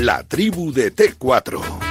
La tribu de T4.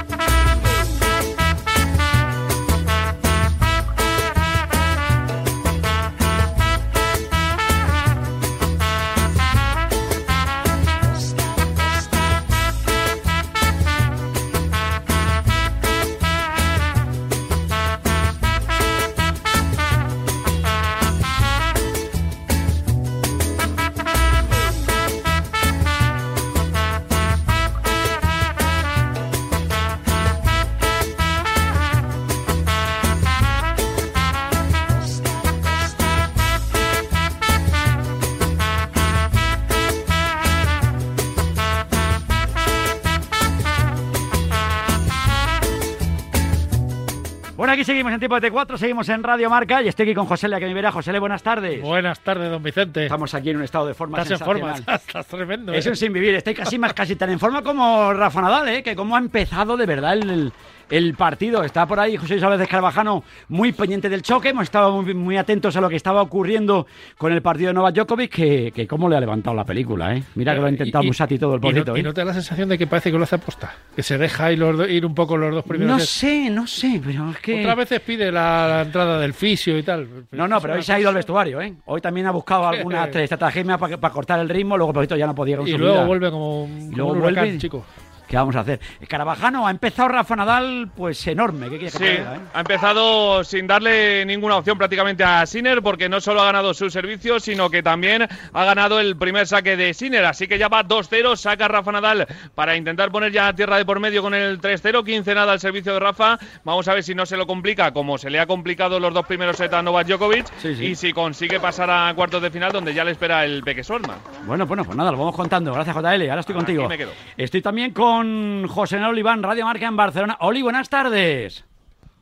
En Tiempo de T4, seguimos en Radio Marca y estoy aquí con José Lea que me verá. José buenas tardes. Buenas tardes, don Vicente. Estamos aquí en un estado de forma Estás en forma, estás tremendo. Es ¿eh? un sin vivir, estoy casi más casi tan en forma como Rafa Nadal, ¿eh? que como ha empezado de verdad el, el- el partido. Está por ahí José Isabel de Carvajano muy pendiente del choque, hemos estado muy, muy atentos a lo que estaba ocurriendo con el partido de Novak Djokovic, que, que cómo le ha levantado la película, ¿eh? Mira que lo ha intentado Y- y- Musati todo el y no- poquito, Y ¿eh? no te da la sensación de que parece que lo hace aposta. Que se deja ir, los ir un poco los dos primeros. No sé, no sé, pero es que... Otras veces pide la, la entrada del fisio y tal. No, no, pero hoy se ha ido al vestuario, ¿eh? Hoy también ha buscado alguna estratagema para, para cortar el ritmo, luego poquito ya no podía con Y luego vuelve como un, Y luego vuelve. chico. ¿Qué vamos a hacer? Carabajano ha empezado Rafa Nadal, pues enorme. ¿Qué que Sí, diga, eh? ha empezado sin darle ninguna opción prácticamente a Sinner porque no solo ha ganado su servicio, sino que también ha ganado el primer saque de Sinner. Así que ya va 2-0, saca Rafa Nadal para intentar poner ya tierra de por medio con el 3-0, 15 nada al servicio de Rafa. Vamos a ver si no se lo complica como se le ha complicado los dos primeros sets a Novak Djokovic Sí, sí. y si consigue pasar a cuartos de final donde ya le espera el Peque Sorma. Bueno, bueno, pues nada, lo vamos contando. Gracias, JL. Ahora estoy Aquí contigo. me quedo. Estoy también con José Manuel Oliván, Radio Marca en Barcelona. Oli, buenas tardes.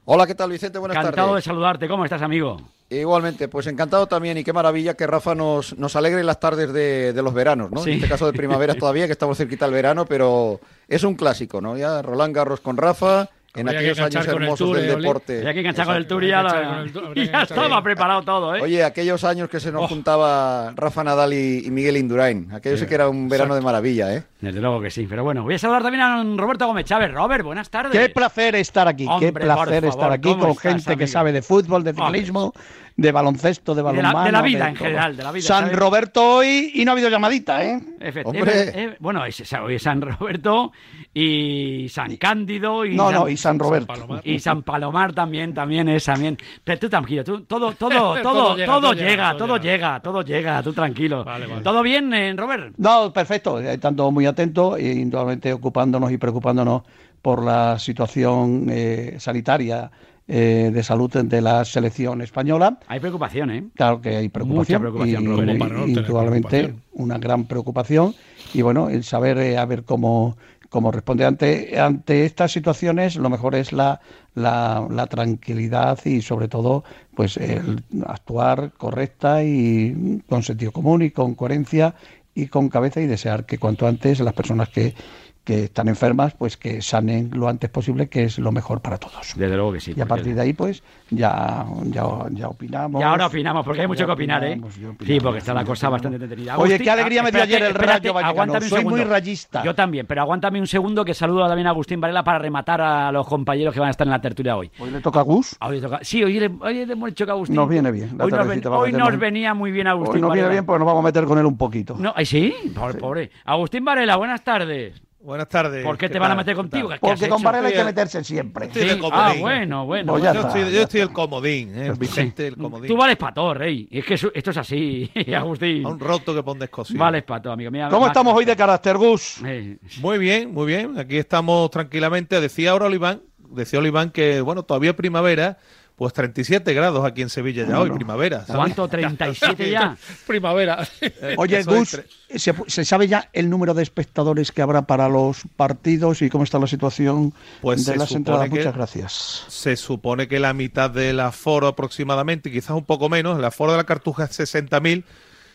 Hola, ¿qué tal Vicente? Buenas Encantado de tardes. saludarte. ¿Cómo estás, amigo? Igualmente, pues encantado también y qué maravilla que Rafa nos, nos alegre las tardes de, de los veranos, ¿no? Sí. En este caso de primavera todavía, que estamos cerquita del verano, pero es un clásico, ¿no? Ya Roland Garros con Rafa, en Habría que aquellos años hermosos Tour, del eh, deporte. Había que enganchar con el Exacto. tour y ya, Habría que la- enganchar con el tour, y que ya enganchar estaba preparado todo, ¿eh? Oye, aquellos años que se nos juntaba Rafa Nadal y, y Miguel Indurain, aquello sí que era un verano de maravilla, ¿eh? Desde luego que sí. Pero bueno, voy a saludar también a Roberto Gómez Chávez. Robert, buenas tardes. Qué placer estar aquí, Hombre, qué placer por estar favor, aquí ¿cómo con estás, gente que amigo? sabe de fútbol, de Hombre. De baloncesto, de de la- balonmano. de la vida en general, de la vida, San ¿sabes? Roberto hoy y no ha habido llamadita, ¿eh? Efectivamente. Hombre. Eh, bueno, es, es- hoy es San Roberto y San Cándido y No, San, no, y San Roberto. Palomar. y San Palomar también, también es también. Pero tú tranquilo, tú, todo, todo, todo, Todo todo, llega, llega, todo llega, llega, todo llega. todo llega, tú tranquilo. Vale, vale. ¿Todo bien, eh, Robert? No, perfecto, eh, estando muy atentos e indudablemente ocupándonos y preocupándonos por la situación eh, sanitaria eh, de salud de la selección española. Hay preocupación, ¿eh? Claro que hay preocupación. preocupación, y, no indudablemente preocupación. una gran preocupación. Y bueno, el saber eh, a ver cómo, cómo responde ante, ante estas situaciones, lo mejor es la, la, la tranquilidad y sobre todo pues el actuar correcta y con sentido común y con coherencia y con cabeza y desear que cuanto antes las personas que, que están enfermas pues que sanen lo antes posible, que es lo mejor para todos. Desde luego que sí. Y a partir de ahí, pues, ya, ya, ya opinamos. Y ahora opinamos, porque hay mucho Ya que opinar, ¿eh? ya Sí, porque está la ya cosa bastante entretenida. Oye, qué alegría me dio ayer el Rayo Vallecano. aguántame un Soy muy rayista. Yo también, pero aguántame un segundo que saludo también a Agustín Varela para rematar a los compañeros que van a estar en la tertulia hoy. Hoy le toca a Gus. Hoy le toca- Sí, hoy le, hoy le hemos dicho que Agustín. Nos viene bien, Hoy, nos, ven- a hoy venía muy bien Agustín Hoy nos viene Varela. bien porque nos vamos a meter con él un poquito. No, ¿ay, sí? Pobre, pobre. Agustín Varela, buenas tardes. Buenas tardes. ¿Por qué ¿Qué te van a meter ¿Qué contigo? porque con? Varela hay que meterse siempre. Estoy Sí. de Ah, bueno, bueno. Pues ya Yo está. estoy, yo estoy el comodín, ¿eh? Pues Vicente, el comodín. Tú vales para todo, rey. Es que esto es así, Agustín. A un roto que pon descosido. Vales para todo, amigo mío. ¿Cómo estamos hoy de carácter, Gus? Eh, Muy bien, muy bien. Aquí estamos tranquilamente. Decía ahora Oliván, decía Oliván que, bueno, todavía primavera, pues 37 grados aquí en Sevilla ya hoy, primavera. ¿sabes? ¿Cuánto? ¿37 ya? Primavera. Oye, Gus, ¿se, se sabe ya el número de espectadores que habrá para los partidos y cómo está la situación Pues de se las supone entradas? que- Muchas gracias. Se supone que la mitad del aforo aproximadamente, quizás un poco menos, el aforo de la cartuja es 60.000.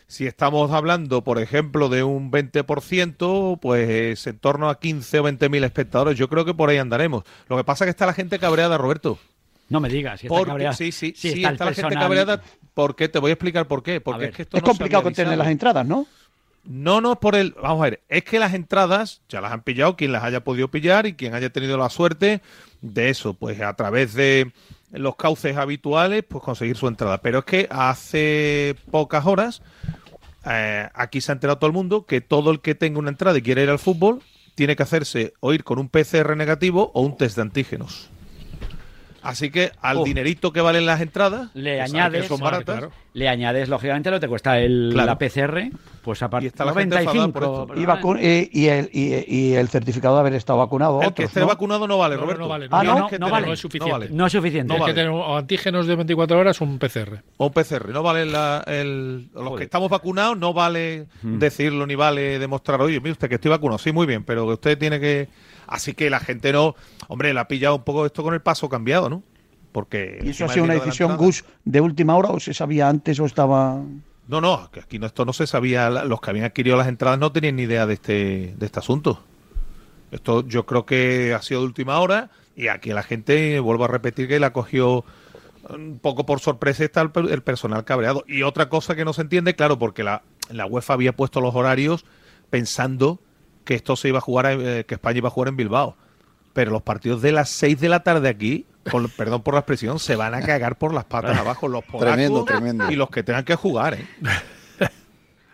Si estamos hablando, por ejemplo, de un 20%, pues en torno a 15 o 20.000 espectadores. Yo creo que por ahí andaremos. Lo que pasa es que está la gente cabreada, Roberto. No me digas. Si está Porque, cabreada. sí, sí, Sí, sí, está la gente cabreada. ¿Por qué? Te voy a explicar por qué. Porque ver. es que esto Es no complicado había que tener avisado. las entradas, ¿no? No, no es por el. Vamos a ver, es que las entradas ya las han pillado quien las haya podido pillar y quien haya tenido la suerte de eso, pues a través de los cauces habituales, pues conseguir su entrada. Pero es que hace pocas horas eh, aquí se ha enterado todo el mundo que todo el que tenga una entrada y quiera ir al fútbol tiene que hacerse o ir con un PCR negativo o un test de antígenos. Así que al Uf. dinerito que valen las entradas, Le que sabe añades, que son baratas, claro. le añades lógicamente lo que te cuesta el, Claro. la PCR, pues a Y partir está la gente enfadada por esto. Y, vacu- y, y el, y, y el certificado de haber estado vacunado. el otros, que esté ¿no? vacunado no vale, No, no, Roberto. no vale. Ah, no, que no tener- vale. No es suficiente. No vale. No es suficiente. No vale. que tener o antígenos de 24 horas un PCR. O un PCR, no vale la- el, los Joder. que estamos vacunados, no vale decirlo ni vale demostrar, oye, mire usted que estoy vacunado, sí, muy bien, pero que usted tiene que... Así que la gente no, hombre, le ha pillado un poco esto con el paso cambiado, ¿no? Porque... ¿Y eso ha sido una la decisión, Gus, de última hora o se sabía antes o estaba...? No, no, aquí no, esto no se sabía, la- los que habían adquirido las entradas no tenían ni idea de este, de este asunto. Esto yo creo que ha sido de última hora y aquí la gente, vuelvo a repetir, que la cogió un poco por sorpresa está el, el personal cabreado. Y otra cosa que no se entiende, claro, porque la, la UEFA había puesto los horarios pensando que esto se iba a jugar, eh, que España iba a jugar en Bilbao. Pero los partidos de las 6 de la tarde aquí, con- perdón por la expresión, se van a cagar por las patas abajo los polacos Tremendo, tremendo. y los que tengan que jugar, ¿eh?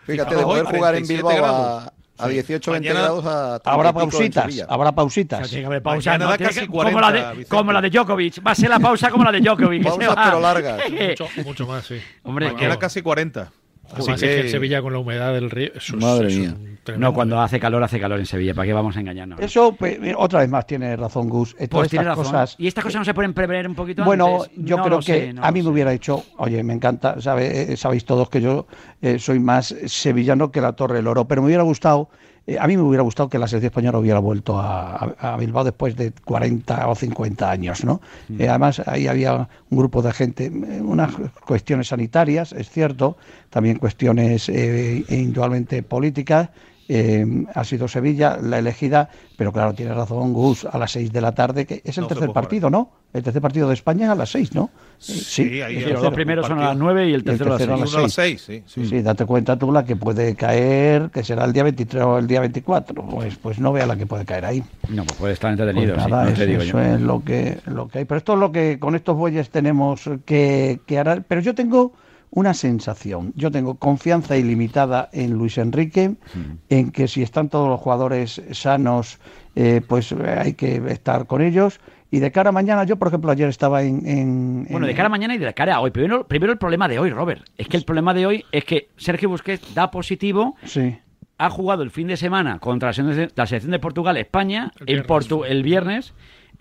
Fíjate, de poder jugar en 47 Bilbao a, grados. a Sí. 18 20 Mañana grados a 30 Habrá pausitas, habrá O pausitas. sea, que haber pausa, ¿no? casi que- como, la 40, de, como la de Djokovic. Va a ser la pausa como la de Djokovic. va. pero largas. Mucho, mucho más, sí. Hombre, Mañana casi 40. Así que que en Sevilla con la humedad del río. Eso Madre eso mía. no, cuando hace calor, hace calor en Sevilla. ¿Para qué vamos a engañarnos? Eso, pues, mira, otra vez más, tiene razón Gus. Eh, todas pues tiene estas razón. cosas... ¿Y estas cosas no se pueden prever un poquito Bueno, antes? yo No creo que sé, no a mí me sé. hubiera dicho, oye, me encanta, sabe, eh, sabéis todos que yo eh, soy más sevillano que la Torre del Oro, pero me hubiera gustado, eh, a mí me hubiera gustado que la selección española hubiera vuelto a, Bilbao después de 40 o 50 años, ¿no? Mm. Eh, además, ahí había un grupo de gente, eh, unas cuestiones sanitarias, es cierto, también cuestiones eh, indudablemente políticas. Eh, ha sido Sevilla la elegida, pero claro, tiene razón Gus, a las 6 de la tarde, que es el No tercer partido, ¿no? El tercer partido de España es a las 6, ¿no? Sí, ahí los tercero, dos primeros son a las partido. 9 y el Y el tercero a las tercero a y 6. uno a las 6, sí. Sí, sí, date cuenta tú la que puede caer, que será el día 23 o el día 24. Pues, pues no vea la que puede caer ahí. No, pues puede estar Pues entretenido, sí, nada, no eso, digo eso yo. es lo que, lo que hay. Pero esto es lo que con estos bueyes tenemos que, que hará. Pero yo tengo una sensación. Yo tengo confianza ilimitada en Luis Enrique, en que si están todos los jugadores sanos, eh, pues eh, hay que estar con ellos. Y de cara a mañana, yo por ejemplo ayer estaba en... en- Bueno, de cara a mañana y de cara a hoy. Primero, primero el problema de hoy, Robert. Es que el problema de hoy es que Sergio Busquets da positivo, Sí. ha jugado el fin de semana contra la selección de, la selección de Portugal, España, El en viernes. Portu- el viernes.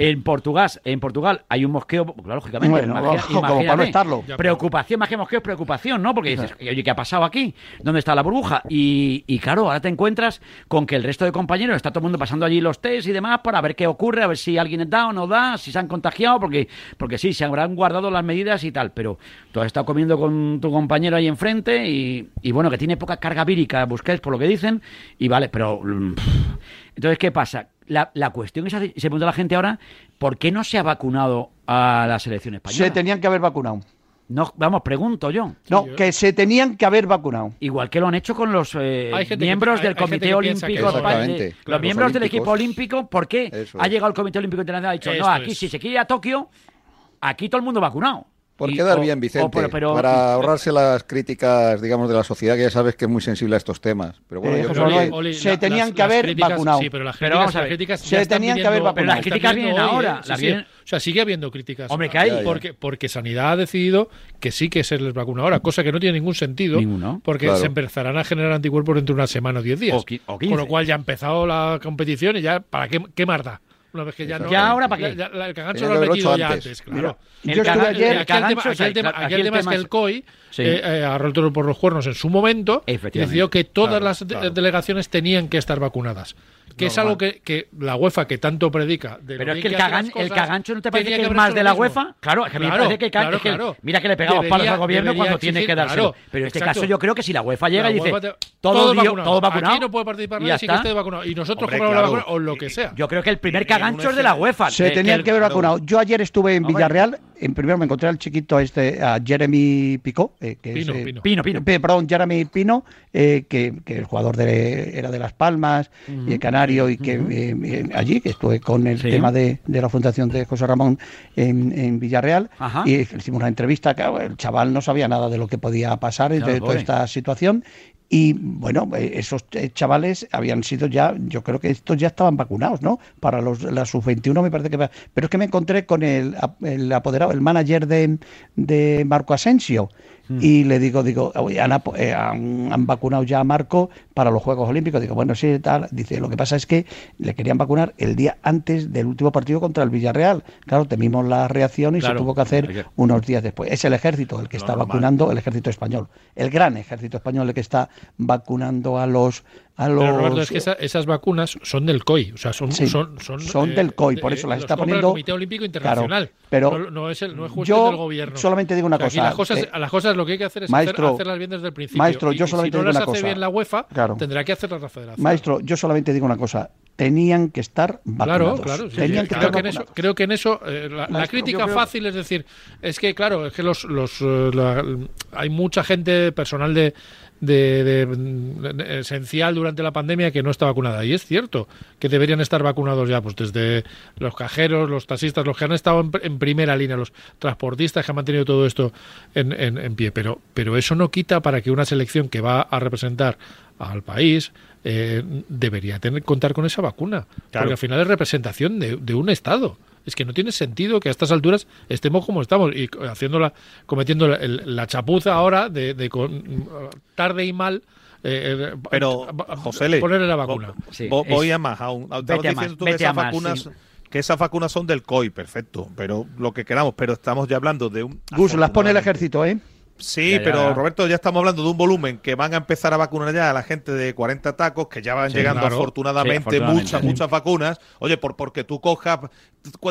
En Portugal, en Portugal hay un mosqueo, claro, lógicamente. Bueno, imagina- como para no estarlo. Preocupación, más que mosqueo, es preocupación, ¿no? Porque dices, oye, ¿qué ha pasado aquí? ¿Dónde está la burbuja? Y, y claro, ahora te encuentras con que el resto de compañeros está todo el mundo pasando allí los test y demás para ver qué ocurre, a ver si alguien da o no da, si se han contagiado, porque, porque sí, se habrán guardado las medidas y tal, pero tú has estado comiendo con tu compañero ahí enfrente y, y bueno, que tiene poca carga vírica, Busquets, por lo que dicen, y vale, pero... Entonces, ¿qué pasa? La, la cuestión es, se pregunta la gente ahora, ¿por qué no se ha vacunado a la selección española? Se tenían que haber vacunado. No, vamos, pregunto yo. No, yo- que se tenían que haber vacunado. Igual que lo han hecho con los eh, que- miembros hay- del hay Comité que que Olímpico de- claro, los miembros los del equipo olímpico, ¿por qué Eso ha llegado el Comité Olímpico Internacional y ha dicho, Esto no, aquí es. si se quiere ir a Tokio, aquí todo el mundo vacunado? Por Y- quedar o- bien, o Vicente, pero- pero- para ahorrarse las críticas, digamos, de la sociedad, que ya sabes que es muy sensible a estos temas. Pero bueno, Eh, yo José creo Manuel, que... Oli, se la- tenían las- que haber vacunado. Sí, pero las Pero críticas, vamos a las ver, críticas se tenían que haber vacunado. Pero las críticas vienen hoy, ahora, ¿eh? Sí, sí. O sea, sigue habiendo críticas. Hombre, que hay. Ya. Porque, porque Sanidad ha decidido que sí que se les vacuna ahora, cosa que no tiene ningún sentido. Ninguno. Porque Claro. se empezarán a generar anticuerpos dentro de una semana o diez días. O o. Con lo cual ya ha empezado la competición y ya, ¿para qué, qué más da? Una vez que ya no. ¿Ya ahora para qué? ya- ya- el cagancho lo han metido ya antes. claro. Mira, El yo estuve caga- ayer... el Aquí el tema, cagancho, aquí el o sea, tema- aquí aquí el el tema es que el COI Sí. eh, eh, por los cuernos en su momento decidió que todas Claro, las de- claro. delegaciones tenían que estar vacunadas. Que es algo que, que la UEFA, que tanto predica. de lo Pero es que el, cagan- el cagancho no te parece que es más de la mismo. UEFA. Claro, es que me parece que, el ca- claro, es que- claro. mira que le pegamos Debería- palos al gobierno cuando tiene que claro, pero en este exacto. caso yo creo que si la UEFA llega La y dice te- todo, todos dio- vacunados. todo vacunado Aquí no puede participar y nadie ya sin que está. esté vacunado. Y nosotros Hombre, compramos la vacuna o lo que sea. Yo creo que el primer cagancho es de la UEFA. Se de- tenían que haber vacunado. Yo ayer estuve en. Villarreal en primero me encontré al chiquito este, a Jeremy Picó, eh, que Pino, es, eh, Pino. Pino, Pino. Pe- perdón, Jeremy Pino, eh, que, que el jugador de, era de Las Palmas, y el Canario, y que eh, eh, allí, que estuve con el Sí. tema de, de la Fundación de José Ramón en, en Villarreal, Ajá. y hicimos una entrevista, claro, el chaval no sabía nada de lo que podía pasar Claro, de toda esta situación. Y bueno, eh, esos eh, chavales habían sido ya, yo creo que estos ya estaban vacunados, ¿no? Para los, la sub-21 me parece que... Pero es que me encontré con el, el apoderado, el manager de, de Marco Asensio. Y le digo, digo, "Oye, eh, han, han vacunado ya a Marco para los Juegos Olímpicos. Digo, bueno, sí, tal. Dice, lo que pasa es que le querían vacunar el día antes del último partido contra el Villarreal. Claro, temimos la reacción y Claro. se tuvo que hacer unos días después. Es el ejército el que está vacunando, el ejército español. El gran ejército español el que está vacunando a los... A los Pero Roberto, es que esa- esas vacunas son del COI, o sea, son, Sí, son, son, son eh, del COI, por eso las está poniendo- el Comité Olímpico Internacional. Claro, pero no, no es el, no es yo del gobierno. solamente digo una O sea, aquí cosa, Las cosas, eh, a las cosas lo que hay que hacer es maestro, hacer- hacerlas bien desde el principio. maestro, Y- yo y solamente si no digo las una hace cosa. bien la UEFA, Claro. tendrá que hacerlas la Federación. Maestro, yo solamente digo una cosa. Tenían que estar Claro, vacunados. claro. sí, Tenían sí. que creo, estar que en eso, vacunados. creo que en eso eh, la, crítica creo- fácil es decir, es que claro, es que los, los eh, la- hay mucha gente, personal de, de- de- de- esencial durante la pandemia que no está vacunada. Y es cierto que deberían estar vacunados ya, pues desde los cajeros, los taxistas, los que han estado en, en primera línea, los transportistas que han mantenido todo esto en, en- en pie. Pero, pero eso no quita para que una selección que va a representar al país eh, debería tener contar con esa vacuna. Porque al final es representación de, de un Estado. Es que no tiene sentido que a estas alturas estemos como estamos y haciéndola, cometiendo la, el- la chapuza ahora de, de con- tarde y mal. eh, eh, Pero, José Le, ponerle la vacuna. Sí, vo- es- voy a más aún. Estabas Vete a diciendo más, tú que a esas más, vacunas, sí. que esas vacunas son del COI, perfecto, pero lo que queramos, pero estamos ya hablando de un... Gus, las pone el ejército, ¿eh? Sí, Ya, ya, pero ya. Roberto, ya estamos hablando de un volumen que van a empezar a vacunar ya a la gente de 40 tacos, que ya van Sí, llegando claro. afortunadamente, Sí, afortunadamente, muchas, sí. muchas vacunas. Oye, por porque tú cojas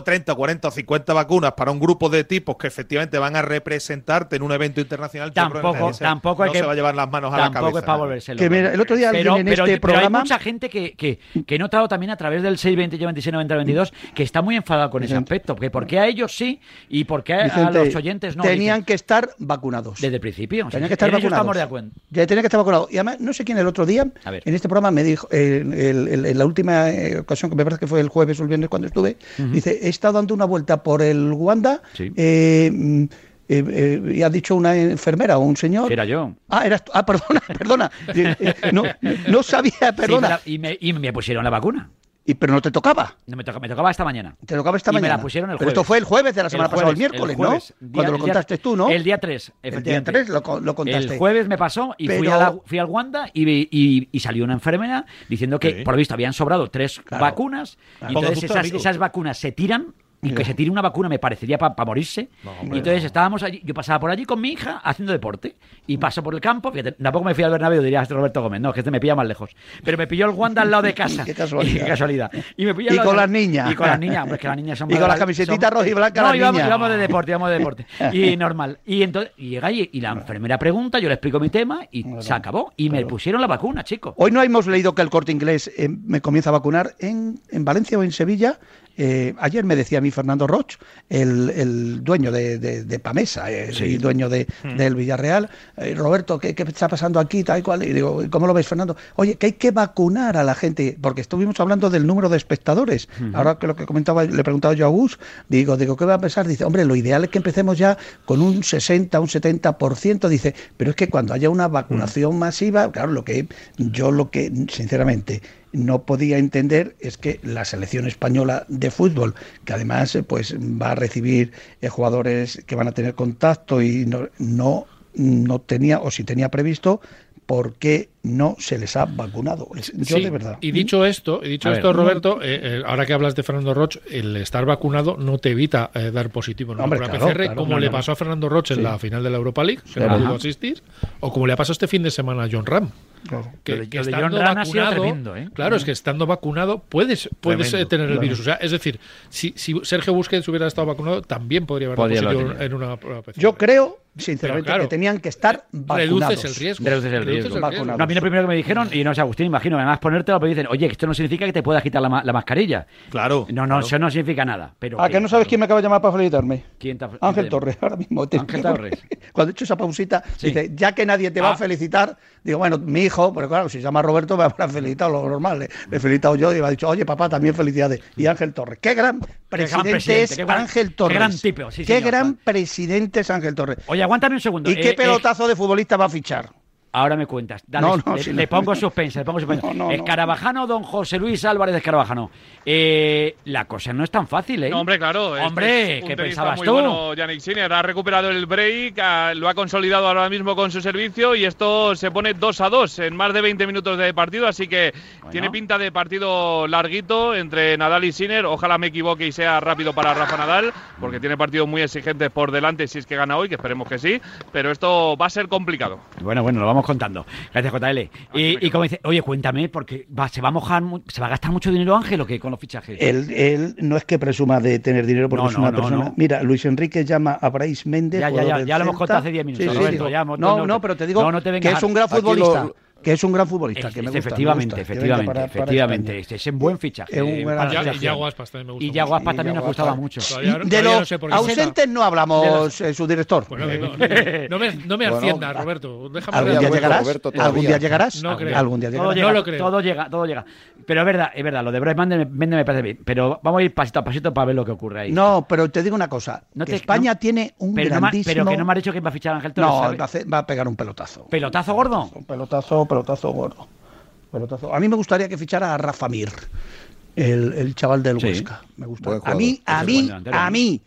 30, 40 o 50 vacunas para un grupo de tipos que efectivamente van a representarte en un evento internacional, Tampoco, nadie se- tampoco no que. se va a llevar las manos a la tampoco cabeza. es para volverse Que mira, el otro día pero, alguien en pero- este pero programa- hay mucha gente que, que, que he notado también a través del 620 26 90 22 que está muy enfadado con ese aspecto. Que ¿Por qué a ellos sí y por qué a, los oyentes no? Tenían Dicen, que estar vacunados. Desde el principio. o sea, Tenían que estar vacunados. estamos de acuerdo. Ya tenían que estar vacunados. Y además, no sé quién el otro día, A ver. en este programa me dijo, eh, en la última eh, ocasión, que me parece que fue el jueves o el viernes cuando estuve, dice, he estado dando una vuelta por el Wanda Sí. eh, mm, eh, eh, y ha dicho una enfermera o un señor. Era yo. Ah, eras tú. Ah, perdona, perdona. Eh, no, no sabía, perdona. y, me, y me pusieron la vacuna. Y, pero no te tocaba. No me, toca, me tocaba esta mañana. Te tocaba esta Y me mañana. la pusieron el Pero jueves. esto fue el jueves de la semana El pasada, el miércoles, jueves. ¿no? Día- Cuando lo el día- contaste tú, ¿no? El día 3, El día efectivamente. 3 lo, lo contaste. El jueves me pasó y fui, Pero- a la- fui al Wanda y, y- y salió una enfermera diciendo que, Sí. por lo visto, habían sobrado tres Claro. vacunas. Claro. Y entonces esas, esas vacunas se tiran. Y que se tire una vacuna me parecería para morirse. y entonces estábamos allí, yo pasaba por allí con mi hija haciendo deporte. Y paso por el campo, fíjate, tampoco me fui al Bernabéu, diría este Roberto Gómez, no, que este me pilla más lejos. Pero me pilló el Wanda al lado de casa. Qué casualidad. Y, qué casualidad. Y, me pilló Y con de- las niñas. Y con las niñas, hombre, es que las niñas son Y con más- la camisetita son- roja y blanca No, las íbamos, niñas. íbamos de deporte, íbamos de deporte. Y normal. Y entonces y llega allí y la enfermera pregunta, yo le explico mi tema y se acabó. Y me pusieron la vacuna, chicos. Hoy no hemos leído que el corte inglés eh, me comienza a vacunar en, en Valencia o en Sevilla. Eh, ayer me decía a mí Fernando Roch, el, el dueño de, de- de Pamesa y dueño de, del Villarreal. eh, Roberto, ¿qué, qué está pasando aquí? Tal y cual. Y digo, ¿cómo lo ves, Fernando? Oye, que hay que vacunar a la gente, porque estuvimos hablando del número de espectadores. Ahora que lo que comentaba, le he preguntado yo a Gus, digo, digo, ¿qué va a pensar? Dice, hombre, lo ideal es que empecemos ya con un 60, un 70%. Dice, pero es que cuando haya una vacunación masiva, claro, lo que yo lo que, sinceramente, no podía entender es que la selección española de fútbol, que además eh, pues va a recibir eh, jugadores que van a tener contacto y no, no, no tenía, o si tenía previsto, ¿por qué no se les ha vacunado? Yo Sí, de verdad. Y dicho esto, y dicho A ver. esto, Roberto, eh, eh, ahora que hablas de Fernando Roch, el estar vacunado no te evita eh, dar positivo en una Hombre, prueba claro, PCR, claro, como no, le no. pasó a Fernando Roch en la final de la Europa League, que no pudo asistir, o como le ha pasado este fin de semana a John Ram. Claro. Que, estando Ram vacunado, tremendo, ¿eh? claro, es que estando vacunado puedes, puedes Tremendo, tener el claro. virus. O sea, es decir, si, si Sergio Busquets hubiera estado vacunado, también podría haber positivo tenido. en una prueba PCR. Yo creo, sinceramente, que tenían que estar vacunados. Reduces el riesgo. Reduces el riesgo. Vacunados. No, a mí lo primero que me dijeron, y no sé, Agustín, imagino, además ponértelo, pero dicen, oye, que esto no significa que te puedas quitar la, ma- la mascarilla. Claro. No, no, eso no significa nada. Pero ¿A que no sabes quién me acaba de llamar para felicitarme? ¿Quién te ha- Ángel te- Torres, ahora mismo. te- Ángel Torres. Cuando he hecho esa pausita, Sí. dice, ya que nadie te va Ah. a felicitar, digo, bueno, mi hijo, pero claro, si se llama Roberto, me habrá felicitado lo normal. Le, le he felicitado yo y me ha dicho, oye, papá, también felicidades. Y Ángel Torres. Qué gran presidente, presidente, es qué gran- Ángel qué Torres. gran tipo, sí, Qué señor. gran presidente es Ángel Torres. Oye, aguántame un segundo. ¿Y qué Eh, eh, pelotazo de futbolista va a fichar? Ahora me cuentas. Dale, No, no, le, sí, le no. pongo suspense, le pongo suspense. No, no, no. Escarabajano, don José Luis Álvarez de Escarabajano. Eh, la cosa no es tan fácil, ¿eh? No, hombre, claro. este Hombre, es un ¿qué pensabas muy tú? bueno, Yannick Sinner ha recuperado el break, ha- lo ha consolidado ahora mismo con su servicio y esto se pone 2 a 2 en más de 20 minutos de partido, así que tiene pinta de partido larguito entre Nadal y Sinner. Ojalá me equivoque y sea rápido para Rafa Nadal, porque tiene partidos muy exigentes por delante si es que gana hoy, que esperemos que sí, pero esto va a ser complicado. Bueno, bueno, lo vamos contando. Gracias, JL. Y, y como dice, oye, cuéntame, porque va, se va a mojar, se va a gastar mucho dinero Ángel o qué con los fichajes. Él, él no es que presuma de tener dinero porque No, es una no, persona. no. Mira, Luis Enrique llama a Bryce Méndez. Ya, ya, ya, ya lo hemos contado hace 10 minutos, Sí, sí, Roberto, digo, ya no, no, no, pero te digo no, no te que es un gran futbolista. lo- que es un gran futbolista. Es- que me me efectivamente, gusta, venga efectivamente, para- para efectivamente. Este es un buen fichaje. Es un eh. Y. Yago Aspas también me gusta. Y mucho. Yago Aspas también nos gustaba mucho. Todavía- De los no sé ausentes no hablamos, eh, su director. Bueno, no, no, no me, no me Bueno, asciendas, Roberto. Déjame ¿Algún día llegarás? Roberto. ¿Algún día llegarás? No creo. ¿Algún día llega, todo llega, todo llega. Pero es verdad, es verdad, lo de Bryce Méndez me, parece bien. Pero vamos a ir pasito a pasito para ver lo que ocurre ahí. No, pero te digo una cosa. No que te- España no- tiene un pero, no me- grandísimo... pero que no me ha dicho que va a fichar a Ángel Torres. No, va a, hacer- va a pegar un pelotazo. ¿Pelotazo gordo? Un pelotazo, pelotazo gordo. Pelotazo. A mí me gustaría que fichara a Rafa Mir, el, el chaval del Sí. Huesca. Me gusta. Buen A mí, a Es mí, delantero, a ¿no? mí,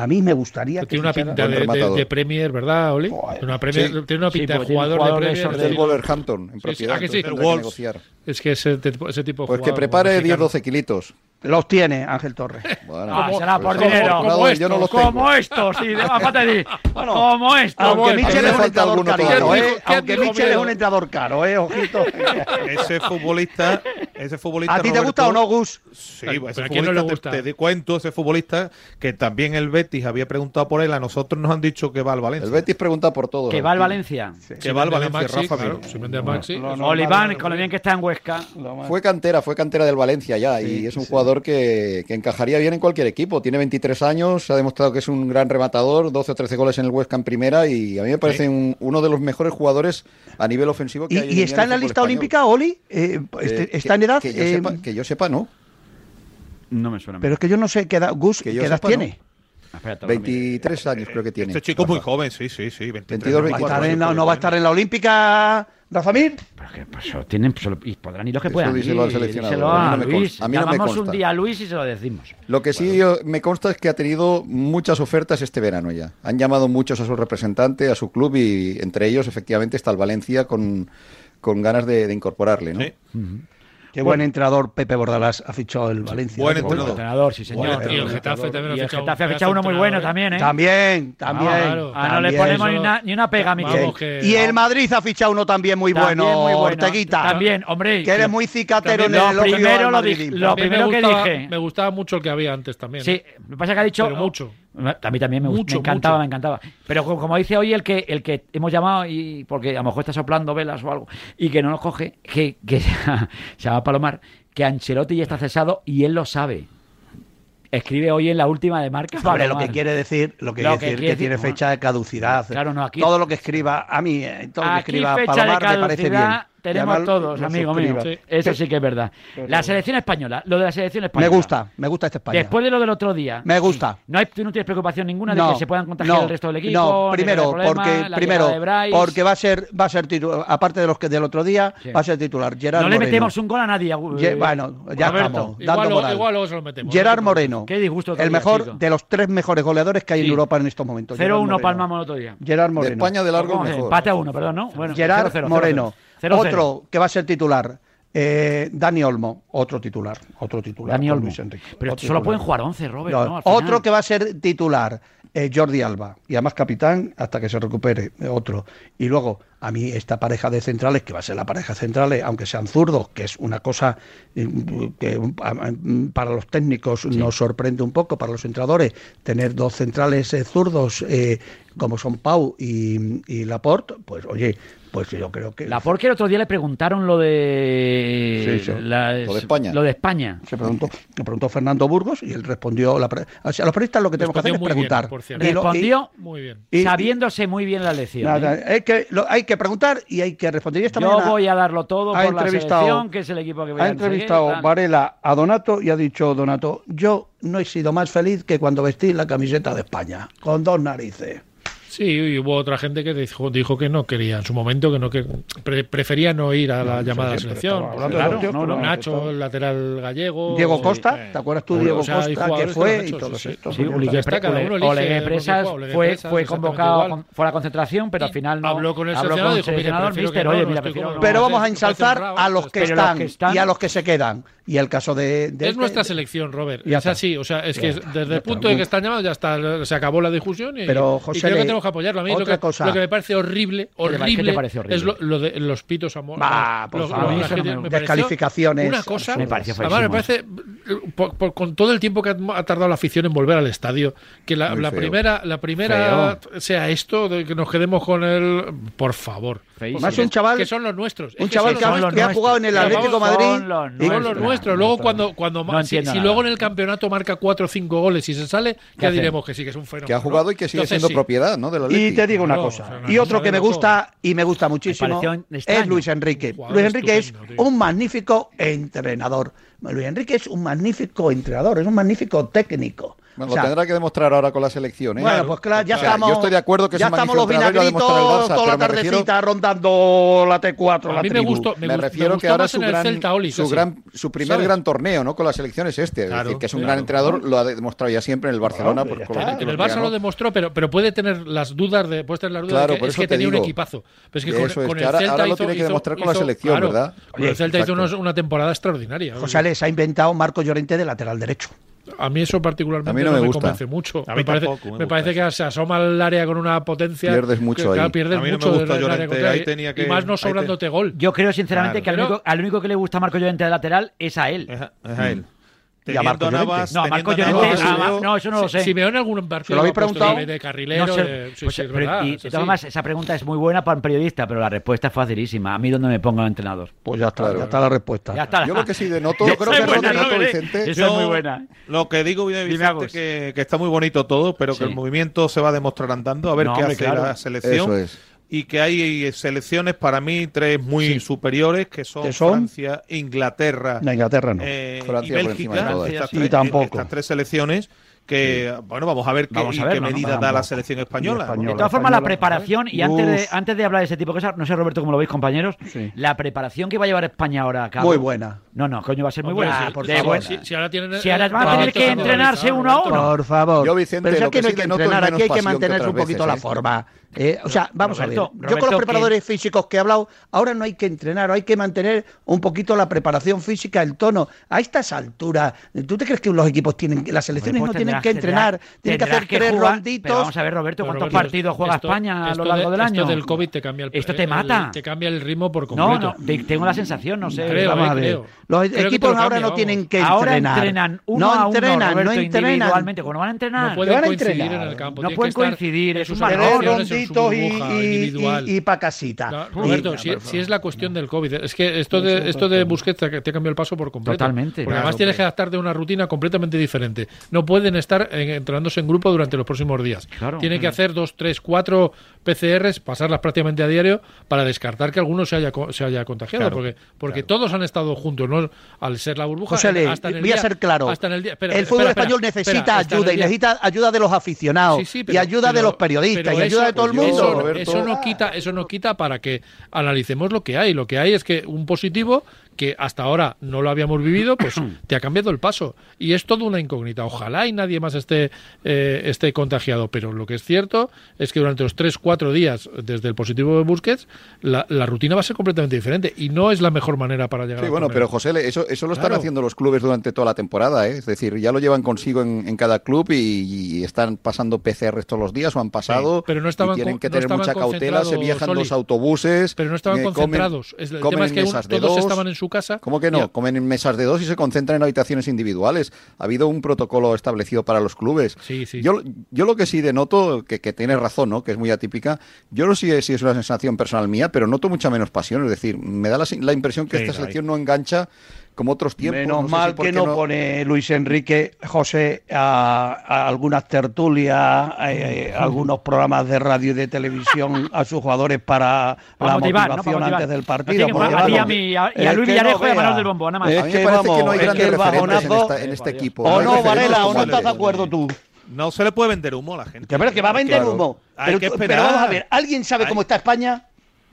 a mí me gustaría que Tiene una pinta de, de- de Premier, ¿verdad, Oli? Joder. Una Premier- Sí. Tiene una Sí, pinta de tiene un jugador, jugador de de Premier. Es del Sí. Wolverhampton, en sí. propiedad. Ah, que sí. tendrá que Wolves. negociar. Es que ese, tipo- ese tipo de Pues que prepare mexicano. 10-12 kilitos. Los tiene Ángel Torres. Bueno, Ah, será por pues, dinero. comprado, Como yo no los Como estos, sí, de Como estos. Aunque Michel estos. es un entrador. ¿eh? Un entrador caro, ¿eh? Ojito. Ese futbolista, ese futbolista. ¿A ti te Roberto, gusta o no, Gus? Sí, Pero ese ¿a quién no le futbolista, te- gusta? Te, cuento, ese futbolista que también el Betis había preguntado por él, a nosotros nos han dicho que va al Valencia. El Betis pregunta por todo. Que va al Valencia. Que va al Valencia, Maxi, Rafa claro, Maxi. Oliván, con lo bien que está en Huesca. Fue cantera, fue cantera del Valencia ya y es un jugador que, que encajaría bien en cualquier equipo. Tiene 23 años, ha demostrado que es un gran rematador, 12 o 13 goles en el Huesca en primera y a mí me parece un- uno de los mejores jugadores a nivel ofensivo que ¿Y, hay y está en la lista olímpica, Oli? Eh, español. este- Eh, ¿Está que- en edad? Que yo, Eh, sepa, que yo sepa, no. No me suena. Pero es que yo no sé qué edad, Gus, Que ¿qué edad sepa, tiene? Espérate, lo miro. 23 años creo que tiene. Este chico es muy joven, sí, sí, sí. 23, 22, ¿Va a 24, estar en la- sí, ¿No va a estar en la olímpica, Rafa Mir? Pero tienen, solo- y podrán ir los que Eso puedan. díselo al seleccionador, díselo a mí a no me Luis. consta, a mí no me un día a Luis y se lo decimos. Lo que sí yo- me consta es que ha tenido muchas ofertas este verano ya. Han llamado muchos a su representante, a su club y entre ellos efectivamente está el Valencia con, con ganas de, de incorporarle. ¿no? Sí. Qué buen entrenador Pepe Bordalás ha fichado el Valencia. Buen bueno. entrenador. Entrenador, sí, señor. Bueno, y el Getafe también ha Y el Getafe ha fichado uno muy bueno también, ¿eh? También, también. claro. Ah, no le ponemos ni una, ni una pega. Vamos, que- Y el Madrid ha fichado uno también muy También bueno, muy bueno. Orteguita. También, hombre. Que eres muy cicatero en el lo primero lo dije- lo primero me que gustaba- dije. Me gustaba mucho el que había antes también. Sí, ¿eh? lo que pasa es que ha dicho. Pero mucho. A mí también me, Mucho, me encantaba, mucho. me encantaba. Pero co- como dice hoy el que el que hemos llamado y porque a lo mejor está soplando velas o algo y que no nos coge, que, que se llama Palomar, que Ancelotti ya está cesado y él lo sabe. Escribe hoy en la última de marca. Hombre, lo que quiere decir, lo que Lo quiere que decir quiere que tiene fecha de caducidad. Claro, no, aquí- todo lo que escriba, a mí, eh, todo lo que escriba Palomar me parece bien tenemos todos, amigo mío. Sí. Eso sí que es verdad. La selección española, lo de la selección española. Me gusta, me gusta este España. Después de lo del otro día. Me gusta. No, hay, tú no tienes preocupación ninguna de no, que se puedan contagiar no, el resto del equipo. No, primero, problema, porque, primero porque va a ser, va a ser titular, aparte de los que del otro día, sí. va a ser titular. Gerard no Moreno. le metemos un gol a nadie. Ye, eh, bueno, ya Roberto, estamos. Dando igual, moral. Igual os lo metemos. Gerard Moreno. Qué disgusto. El mejor chico. de los tres mejores goleadores que hay sí. en Europa en estos momentos. 0-1 palmamos el otro día. Gerard Moreno. De España de largo mejor. Empate a uno, perdón, ¿no? Bueno, Gerard Moreno. Otro que va a ser titular. Eh, Dani Olmo, otro titular, otro titular. Dani Olmo. Luis Enrique, Pero solo pueden jugar 11, Robert. No. Otro que va a ser titular, eh, Jordi Alba, y además capitán hasta que se recupere eh, otro. Y luego, a mí esta pareja de centrales, que va a ser la pareja centrales, aunque sean zurdos, que es una cosa que um, para los técnicos nos sorprende un poco, para los entrenadores, tener dos centrales zurdos como son Pau y, y Laporte, pues oye, pues yo creo que. La porque el otro día le preguntaron lo de. Sí, sí. Lo de España. Lo de España. Se preguntó, le preguntó Fernando Burgos y él respondió. La a los periodistas lo que tenemos respondió que hacer es preguntar. Respondió muy bien. Sabiéndose muy bien la lección. Nada, ¿eh? hay, que, lo, hay que preguntar y hay que responder. Y Esta yo voy a darlo todo por la selección, que es el equipo que voy a Ha entrevistado Varela a Donato y ha dicho Donato: Yo no he sido más feliz que cuando vestí la camiseta de España, con dos narices. Sí, y hubo otra gente que dijo, dijo, que no quería en su momento, que no que prefería no ir a la llamada de selección. Claro, no, Nacho, el lateral gallego. Diego Costa, eh, ¿te acuerdas tú, Diego Costa, que fue? Y todos sí, estos. Oleg Presas fue, fue convocado, fue a la concentración, pero al final no. Habló con el seleccionador, dijo, Pero vamos a ensalzar a los que están y a los que se quedan y el caso de... es este, nuestra selección, Robert. Y es así, o sea, es que desde el punto de que están llamados ya está, se acabó la discusión y, Pero, José, y creo que tenemos que apoyarlo. A mí lo, que, cosa. lo que, me parece horrible, horrible, es lo, de los pitos a morir. Pues, ah, descalificaciones. Una cosa, me parece, además, me parece con todo el tiempo que ha tardado la afición en volver al estadio, que la, la primera, la primera sea esto, de que nos quedemos con el... Por favor. Más un chaval. Que son los nuestros. un chaval que, ha, jugado en el Atlético Madrid. Son los, y... son los nuestros. Luego, cuando. cuando no si, luego en el campeonato marca 4 o 5 goles y se sale, ya diremos que sí, que es un fenómeno. Que ha jugado y que sigue siendo sí. propiedad, ¿no? Del y te digo una cosa. Y otro que me gusta y me gusta muchísimo es Luis Enrique. Luis Enrique es un magnífico entrenador. Luis Enrique es un magnífico entrenador, es un magnífico técnico. Lo tendrá que demostrar ahora con la selección. ¿eh? Bueno, pues claro, ya estamos. Yo estoy de acuerdo que ya se estamos los vinagritos toda la tardecita rondando la T4. A me refiero que ahora su, gran, Celta, Oli, su, primer gran torneo ¿no? con la selección es este. Es decir, que es un gran entrenador, lo ha demostrado ya siempre en el Barcelona. Pues en el Barça lo demostró, pero, pero puede tener las dudas de, puede tener las dudas de que, es que tenía un equipazo. Pero es que con, el Celta ahora lo tiene que demostrar con la selección, ¿verdad? Con el Celta hizo una temporada extraordinaria. José les ha inventado Marco Llorente de lateral derecho. A mí eso particularmente no, me, convence mucho. A mí me parece, me, parece que se asoma al área con una potencia. Pierdes mucho que, ahí. Pierdes y más no sobrándote gol. Yo creo sinceramente que al único, que le gusta Marco Llorente de lateral es a él. Es a, él y a Marco Navas, no, Marco Llorente, Navas, no, eso no lo sé. Si, veo en algún partido lo habéis preguntado? de carrilero, no eh, pues, eh, verdad, y, esa pregunta es muy buena para un periodista, pero la respuesta es facilísima. A mí donde me ponga el entrenador. Pues ya está, ya está la respuesta. Ya está. Yo lo que sí denoto, yo creo que buena, no, Vicente. Es muy buena. Lo que digo, Vicente, que, que está muy bonito todo, pero que el movimiento se va a demostrar andando, a ver qué hace la selección. Eso es y que hay eh, selecciones para mí tres muy superiores que son, Francia, Inglaterra, la Inglaterra no. Eh, Francia y Bélgica, de. Estas, tres, y tampoco. estas tres selecciones que bueno vamos a ver qué, medida da la selección española. de todas formas la preparación y antes de, antes de hablar de ese tipo de cosas no sé Roberto cómo lo veis compañeros la preparación que va a llevar España ahora a cabo, muy buena. No no coño va a ser muy buena, sí, por favor. Si, ahora tienen eh, a tener que entrenarse uno a uno. por favor. Yo Vicente Pero lo que, que, no entrenar aquí hay que mantenerse un poquito la forma. Eh, o sea, vamos a ver. Yo con los preparadores físicos que he hablado, ahora no hay que entrenar, hay que mantener un poquito la preparación física, el tono. A estas alturas, ¿tú te crees que los equipos tienen, las selecciones pues no tienen que entrenar, tienen que hacer que tres jugar, ronditos? Vamos a ver, Roberto, ¿cuántos partidos juega España a lo largo del año? Esto te mata. Te cambia el ritmo por completo. No, no, tengo la sensación, no sé. Creo, eh, vamos Los equipos ahora no tienen que ahora entrenar. entrenan no entrenan, Roberto, no entrenan. individualmente. Cuando van a entrenar, no pueden coincidir en el campo. No pueden coincidir, es un error y, y, para casita. Roberto, si, es la cuestión del COVID, es que esto de, esto de Busquets te ha cambiado el paso por completo. Totalmente. Porque además tienes que adaptarte a una rutina completamente diferente. No pueden estar entrenándose en grupo durante los próximos días. Claro, Tienen que mm. hacer dos, tres, cuatro PCRs, pasarlas prácticamente a diario para descartar que alguno se haya, se haya contagiado. Porque porque todos han estado juntos, ¿no? Al ser la burbuja. José hasta en el voy día, a ser claro. El, día, fútbol español necesita ayuda y necesita ayuda de los aficionados y ayuda de los periodistas y ayuda eso, de todo eso, eso, nos quita, eso no quita para que analicemos lo que hay. Lo que hay es que un positivo que hasta ahora no lo habíamos vivido, pues te ha cambiado el paso. Y es toda una incógnita. Ojalá y nadie más esté, eh, esté contagiado. Pero lo que es cierto es que durante los 3-4 días desde el positivo de Busquets, la, rutina va a ser completamente diferente. Y no es la mejor manera para llegar sí, bueno, pero José, eso, eso lo están haciendo los clubes durante toda la temporada. ¿eh? Es decir, ya lo llevan consigo en, cada club y, están pasando PCR todos los días o han pasado. Pero no estaban y tienen que tener mucha cautela. Se viajan Soli, los autobuses. Pero no estaban eh, concentrados. Comen, el tema es que un, todos estaban en su casa. ¿Cómo que no? Comen en mesas de dos y se concentran en habitaciones individuales. Ha habido un protocolo establecido para los clubes. Sí, sí. Yo, yo lo que sí denoto, que, que tienes razón, ¿no? que es muy atípica, yo no sé si es una sensación personal mía, pero noto mucha menos pasión. Es decir, me da la, impresión que esta selección no engancha como otros tiempos. Menos no mal si que no, no, pone Luis Enrique José a, a algunas tertulias, a, a, algunos programas de radio y de televisión a sus jugadores para la motivar, motivación ¿no? antes del partido. y a, mí, y a Luis Villarejo y a Manuel del Bombo, nada más. Es que, vamos, que no hay es que el bajonazo, en, esta, en este equipo. O no, Varela, o no estás de acuerdo tú. No se le puede vender humo a la gente. Pero es que va a vender claro. humo. Pero, hay que pero vamos a ver, ¿alguien sabe hay... cómo está España?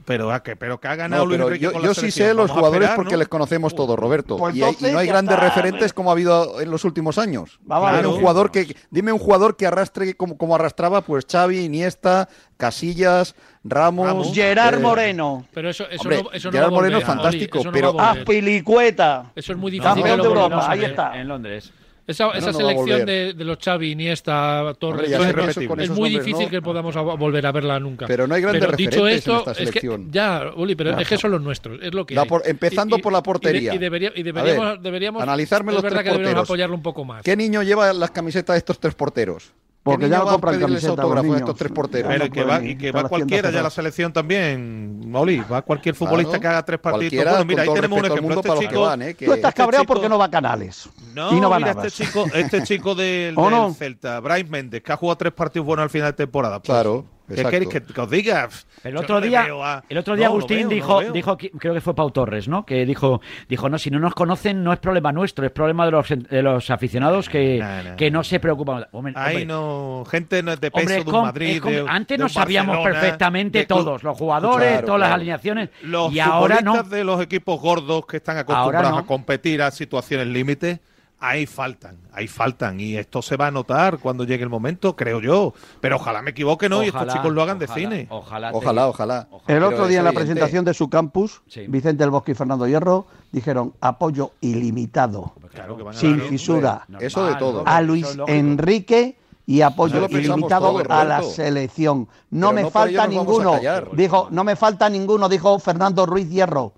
Pero, a que, pero que ha ganado no, Luis Enrique yo, con la yo sí sé los jugadores porque les conocemos todos, Roberto. Pues y, no hay grandes referentes como ha habido en los últimos años. Vamos a ver un jugador que, dime un jugador que arrastre como, como arrastraba pues Xavi, Iniesta, Casillas, Ramos, Gerard eh, Moreno. Pero eso, eso, hombre, no, eso Gerard Moreno es fantástico, pero ah, Aspilicueta. Eso es muy difícil. De Europa, ahí está. En Londres. Esa, selección de, los Xavi, Iniesta, Torres, Hombre, es, es muy difícil que podamos volver a verla nunca. Pero no hay grandes pero dicho esto, en esta selección. Ya, Uli, pero es que son los nuestros, es lo que. Empezando por la portería. Y, y, debería, y deberíamos, deberíamos analizarme los es verdad que deberíamos apoyarlo un poco más. ¿Qué niño lleva las camisetas de estos tres porteros? Porque ya no compran camisetas autógrafos a estos tres porteros. Pero que va, y que va cualquiera ya a la selección también, Oli, va cualquier futbolista que haga tres partidos. Bueno, mira, ahí tenemos un ejemplo. Este. Tú estás cabreado porque no va a Canales. No, y no va mira, nada. este chico, este chico del, Celta, Bryce Méndez, que ha jugado tres partidos buenos al final de temporada. Pues, claro. ¿Qué queréis que, os diga? El otro día, el otro día Agustín dijo, dijo, creo que fue Pau Torres, ¿no? Que dijo, dijo, no, si no nos conocen no es problema nuestro, es problema de los, de los aficionados que, que no se preocupan. Hombre, no, gente no es de peso de un Madrid. De, antes no sabíamos perfectamente todos, los jugadores, todas las alineaciones. Y ahora no. de los equipos gordos que están acostumbrados a competir a situaciones límites ahí faltan, ahí faltan. Y esto se va a notar cuando llegue el momento, creo yo. Pero ojalá me equivoque, ¿no? Y estos chicos lo hagan de cine. Ojalá, ojalá, ojalá, El otro día en la presentación de su campus. Vicente del Bosque y Fernando Hierro dijeron apoyo ilimitado, claro que van a sin fisura. Eso de todo. A Luis Enrique y apoyo ilimitado a la selección. No me falta ninguno. Dijo, no me falta ninguno, dijo Fernando Ruiz Hierro.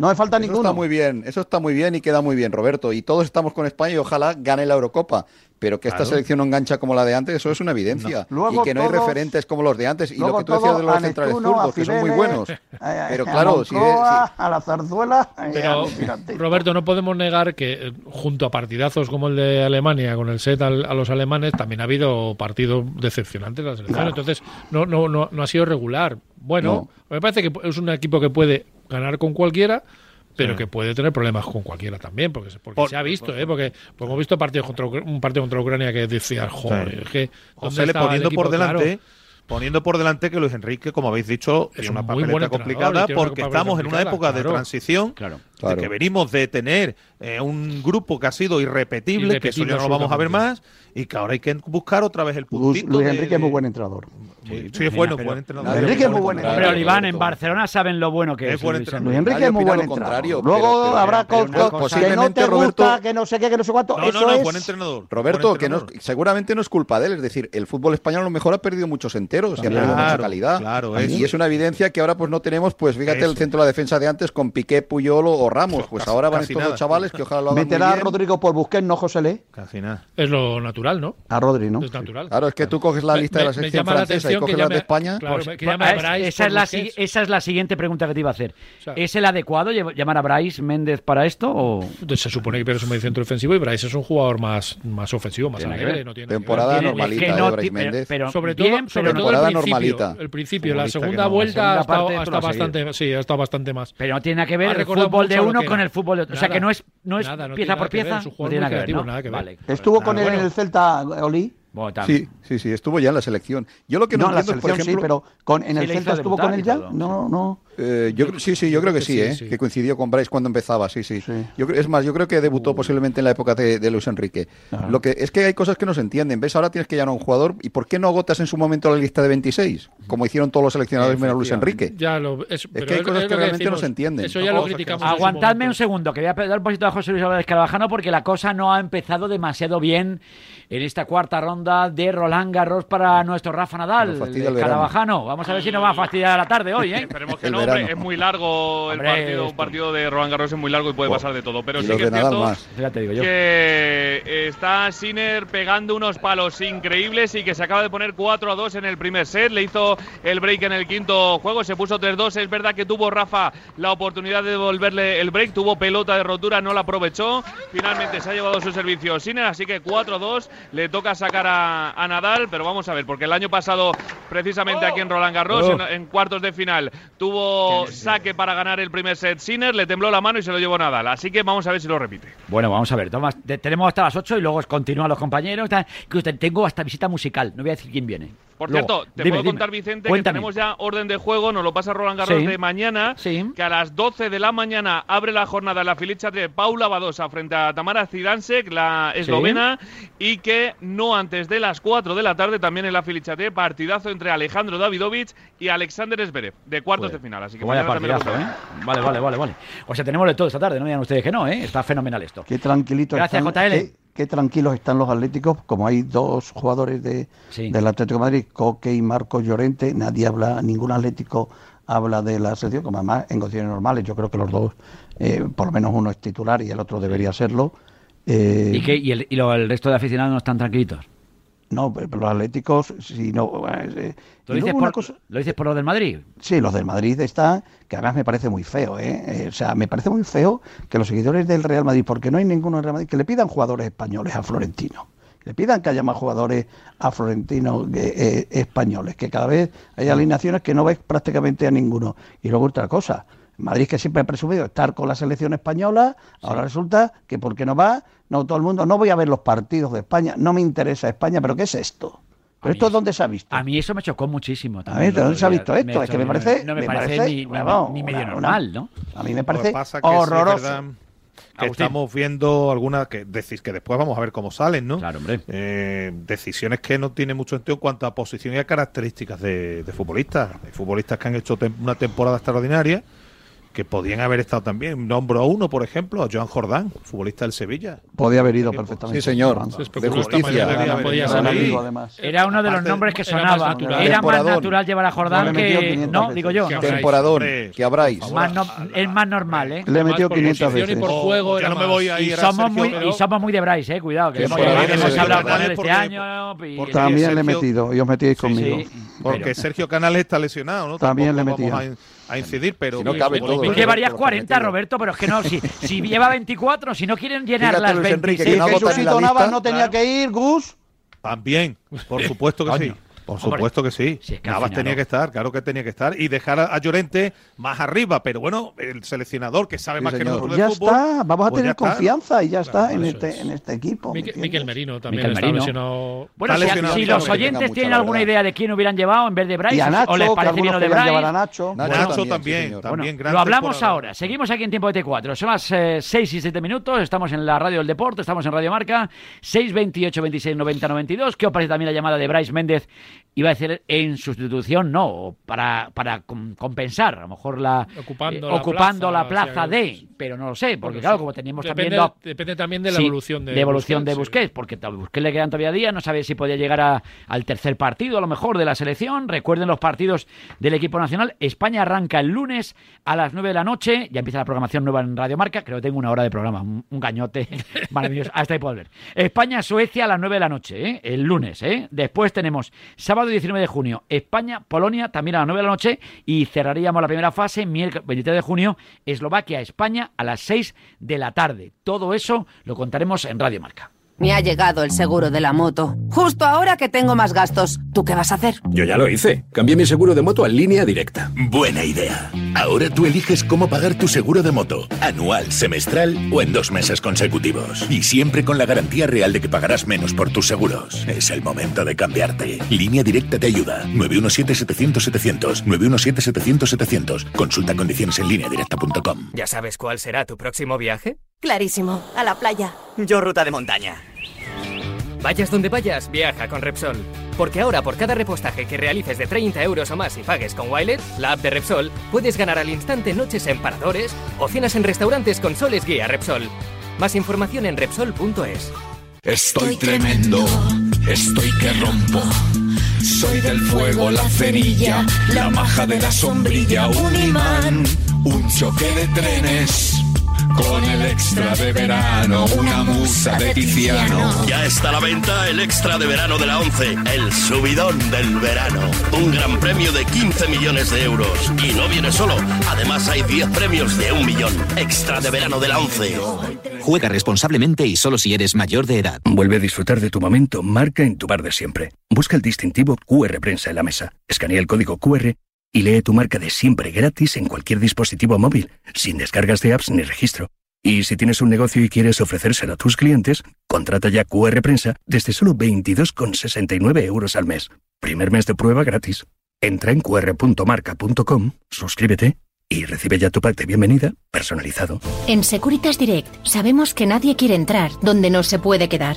No me falta eso muy bien, eso está muy bien y queda muy bien, Roberto. Y todos estamos con España y ojalá gane la Eurocopa. Pero que esta selección no engancha como la de antes, eso es una evidencia. Y que no hay referentes como los de antes. Y lo que tú decías de los centrales zurdos, Fidele, que son muy buenos. Pero claro, si, si... a la zarzuela. Eh, Roberto, no podemos negar que eh, junto a partidazos como el de Alemania, con el set al, a los alemanes, también ha habido partidos decepcionantes la selección. Entonces, no, no, no, no ha sido regular. Bueno, me parece que es un equipo que puede ganar con cualquiera, pero que puede tener problemas con cualquiera también, porque, porque se ha visto, ¿eh? porque, hemos visto partidos contra un partido contra Ucrania que decía, joder, sí. José le poniendo por delante. Poniendo por delante que Luis Enrique, como habéis dicho, es una papeleta complicada porque estamos en una época de transición. De que venimos de tener eh, un grupo que ha sido irrepetible, que eso ya no lo vamos a ver más, y que ahora hay que buscar otra vez el puntito. Luis, Luis Enrique es muy buen entrenador. Sí, es bueno, pero, buen entrenador. Luis Enrique es muy buen entrenador. Pero Iván, en Barcelona saben lo bueno que es. Luis, Enrique es muy buen entrenador. Luego habrá cosas que no te Roberto, gusta, que no sé qué, que no sé cuánto. No, eso no, no, es... buen entrenador. Roberto, que no, seguramente no es culpa de él. Es decir, el fútbol español a lo mejor ha perdido muchos enteros y ha perdido mucha calidad. Claro, y es una evidencia que ahora pues no tenemos, pues fíjate el centro de la defensa de antes con Piqué, Puyol o Ramos, Pues, ahora van estos dos chavales que ojalá lo hagan. Meterá a Rodrigo por Busquets, no José Le. Casi nada. Es lo natural, ¿no? A Rodri, ¿no? Es natural. Claro, es que tú coges la lista de la sección francesa y coges la de España. Claro, pues, esa, es la, esa es la siguiente pregunta que te iba a hacer. ¿Es el adecuado llamar a Bryce Méndez para esto? Pues, se supone que Pérez es un medio centro ofensivo y Bryce es un jugador más, más ofensivo, más alegre. No tiene Temporada normalita de ¿eh, Bryce Méndez. Pero Sobre todo el normalita. El principio, la segunda vuelta ha estado bastante más. Pero no tiene que ver el fútbol de uno con el fútbol de otro. Nada, o sea que no es, no es nada, no pieza por pieza. Nada que ver. Estuvo con él en el Celta, Oli. Sí, sí, sí, estuvo ya en la selección. Yo lo que no, entiendo, la por ejemplo, sí, pero con, en el Celta estuvo con él ya. No, no. Eh, yo, sí, sí, yo creo que sí, ¿eh? que coincidió con Bryce cuando empezaba, sí, sí. Yo, es más, yo creo que debutó posiblemente en la época de, Luis Enrique. Lo que es que hay cosas que no se entienden. Ves, ahora tienes que llamar a un jugador y ¿por qué no agotas en su momento la lista de 26? Como hicieron todos los seleccionadores menos Luis Enrique. Ya lo, es, es que hay cosas que, realmente no se entienden. Eso ya lo criticamos. Aguantadme un segundo, que voy a dar un poquito a José Luis Álvarez Carabajano porque la cosa no ha empezado demasiado bien en esta cuarta ronda de Roland Garros para nuestro Rafa Nadal, el el verano. carabajano. Vamos a ver si nos va a fastidiar la tarde hoy, ¿eh? Esperemos que El no, hombre, es muy largo el Hombre, partido, un partido de Roland Garros es muy largo y puede Oh, pasar de todo, pero y sí que es cierto más. Ya te digo yo. que está Sinner pegando unos palos increíbles y que se acaba de poner 4 a 2 en el primer set. Le hizo el break en el quinto juego, se puso 3-2. Es verdad que tuvo Rafa la oportunidad de devolverle el break, tuvo pelota de rotura, no la aprovechó. Finalmente se ha llevado su servicio Sinner, así que 4-2. Le toca sacar a, a Nadal, pero vamos a ver, porque el año pasado, precisamente aquí en Roland Garros, Oh. en, en cuartos de final, tuvo saque para ganar el primer set Sinner, le tembló la mano y se lo llevó Nadal. Así que vamos a ver si lo repite. Bueno, vamos a ver. Tomás, te- tenemos hasta las 8 y luego continúan los compañeros. que Tengo hasta visita musical. No voy a decir quién viene. Por Luego, cierto, te dime, puedo dime. contar, Vicente, Cuéntame. que tenemos ya orden de juego, nos lo pasa Roland Garros Sí. de mañana, Sí. que a las 12 de la mañana abre la jornada la filicha de Paula Badosa frente a Tamara Zidansek, la eslovena, y que no antes de las 4 de la tarde también en la filicha de partidazo entre Alejandro Davidovich y Alexander Zverev, de cuartos Joder. de final. Así que Vaya partidazo, ¿eh? Vale, vale, vale, vale. O sea, tenemos de todo esta tarde, no digan ustedes que no, ¿eh? Está fenomenal esto. Qué tranquilitos Gracias, JL. Qué, qué tranquilos están los atléticos, como hay dos jugadores de, Sí. del Atlético de Madrid, Coque y Marco Llorente, nadie habla, ningún atlético habla de la selección, como además en condiciones normales, yo creo que los dos, eh, por lo menos uno es titular y el otro debería serlo. Eh, ¿Y, qué, y, el, y lo- el resto de aficionados no están tranquilitos? No, pero los atléticos, si no... eh, ¿Lo y dices, por, cosa- ¿Lo dices por lo del Madrid? Sí, los del Madrid están, que además me parece muy feo, ¿eh? Eh, O sea, me parece muy feo que los seguidores del Real Madrid, porque no hay ninguno del Real Madrid, que le pidan jugadores españoles a Florentino. Le pidan que haya más jugadores a Florentino eh, eh, españoles, que cada vez hay alineaciones que no ves prácticamente a ninguno. Y luego otra cosa, Madrid que siempre ha presumido estar con la selección española, ahora resulta que porque no va, no todo el mundo, no voy a ver los partidos de España, no me interesa España, pero ¿qué es esto? ¿Pero mí esto dónde se ha visto? A mí eso me chocó muchísimo. A también ver, el ¿dónde se ha visto esto? Es que me parece. No me, parece, ni, ni- bueno, ni medio una- normal, ¿no? A mí me parece pasa que sí es horroroso. verdad que estamos viendo algunas que decís que después vamos a ver cómo salen, ¿no? Claro, hombre. Eh, decisiones que no tienen mucho sentido en cuanto a posición y a características de, de futbolistas. Hay futbolistas que han hecho tem- una temporada extraordinaria que podían haber estado también. Nombro a uno, por ejemplo, a Joan Jordán, futbolista del Sevilla. Podía haber ido perfectamente. Sí, señor. Se De justicia. mañana podía salir. Era uno de los Aparte, nombres que era más sonaba. natural. Era más natural llevar a Jordán que. 500 No, veces. digo yo. Hombre. que habráis. Más no- es más normal, ¿eh? Le metió por 500 posición y veces. por juego ya era no me voy a Y ir a somos, Sergio, muy, pero- y somos muy de Bryce, eh, cuidado, que hemos, hablado con él este porque- año. y- También le he metido y os metíais conmigo. Sí, Porque pero- Sergio Canales está lesionado, ¿no? También le he vamos a, incidir, pero... Si no cabe todo, Roberto, llevarías lo que 40, metido. Roberto, pero es que no, si, si lleva 24, si no quieren llenar Fíjate, las Luis Enrique, 26. que no ¿Y agotan en la Jesucito Navas lista? no tenía Claro. que ir, Gus? También, por supuesto que sí. Por Hombre. supuesto que sí. Si es que al Navas final, tenía ¿no? que estar, claro que tenía que estar. Y dejar a, Llorente más arriba. Pero bueno, el seleccionador que sabe Sí, más que nosotros Pues ya de fútbol. está, vamos a pues tener confianza y ya está en este, es. en este equipo. ¿me Miquel, Merino también Miquel está Merino. lesionado. Bueno, Está si, lesionado, si claro, los oyentes tienen alguna verdad. idea de quién hubieran llevado en vez de Bryce, Y a o Nacho, les parece bien lo de llevar a Bryce. Nacho. Nacho Nacho también. Bueno, lo hablamos ahora. Seguimos aquí en Tiempo de T4. Son las 6 y 7 minutos. Estamos en la radio del deporte, estamos en Radio Marca. 6, 28, 26, 90, 92. ¿Qué os parece también la llamada de Bryce Méndez? Iba a decir en sustitución, no, para, para com- compensar, a lo mejor la Ocupando eh, la ocupando plaza, la o plaza sea, de, pero no lo sé, porque Bueno, claro, sí. como teníamos depende, también depende también de la Sí, evolución de, evolución de Busquets, sí. Busquets, porque a Busquets le quedan todavía días, no sabe si podía llegar a- al tercer partido, a lo mejor, de la selección. Recuerden los partidos del equipo nacional. España arranca el lunes a las 9 de la noche, ya empieza la programación nueva en Radio Marca, creo que tengo una hora de programa, un, un gañote maravilloso, hasta ahí puedo ver. España-Suecia a las 9 de la noche, ¿eh? el lunes. ¿eh? Después tenemos sábado 19 de junio, España-Polonia también a las 9 de la noche y cerraríamos la primera fase, miércoles 23 de junio, Eslovaquia-España a las 6 de la tarde. Todo eso lo contaremos en Radio Marca. Me ha llegado el seguro de la moto. Justo ahora que tengo más gastos. ¿Tú qué vas a hacer? Yo ya lo hice. Cambié mi seguro de moto a línea directa. Buena idea. Ahora tú eliges cómo pagar tu seguro de moto, anual, semestral o en dos meses consecutivos. Y siempre con la garantía real de que pagarás menos por tus seguros. Es el momento de cambiarte. Línea directa te ayuda. 917-700-700. 917-700-700. Consulta condiciones en lineadirecta.com. ¿Ya sabes cuál será tu próximo viaje? Clarísimo, a la playa. Yo ruta de montaña. Vayas donde vayas, viaja con Repsol. Porque ahora por cada repostaje que realices de 30 euros o más y pagues con Wilet, la app de Repsol, puedes ganar al instante noches en paradores o cenas en restaurantes con Soles Guía Repsol. Más información en Repsol.es. Estoy tremendo. estoy que rompo. Soy del fuego, la cerilla, la maja de la sombrilla, un imán, un choque de trenes. Con el extra de verano, una musa de Tiziano. Ya está a la venta el extra de verano de la 11, el subidón del verano. Un gran premio de 15 millones de euros. Y no viene solo, además hay 10 premios de un millón. Extra de verano de la 11. Juega responsablemente y solo si eres mayor de edad. Vuelve a disfrutar de tu momento, marca en tu bar de siempre. Busca el distintivo QR Prensa en la mesa, escanea el código QR y lee tu marca de siempre gratis en cualquier dispositivo móvil, sin descargas de apps ni registro. Y si tienes un negocio y quieres ofrecérselo a tus clientes, contrata ya QR Prensa desde solo 22,69 euros al mes. Primer mes de prueba gratis. Entra en qr.marca.com, suscríbete y recibe ya tu pack de bienvenida personalizado. En Securitas Direct sabemos que nadie quiere entrar donde no se puede quedar.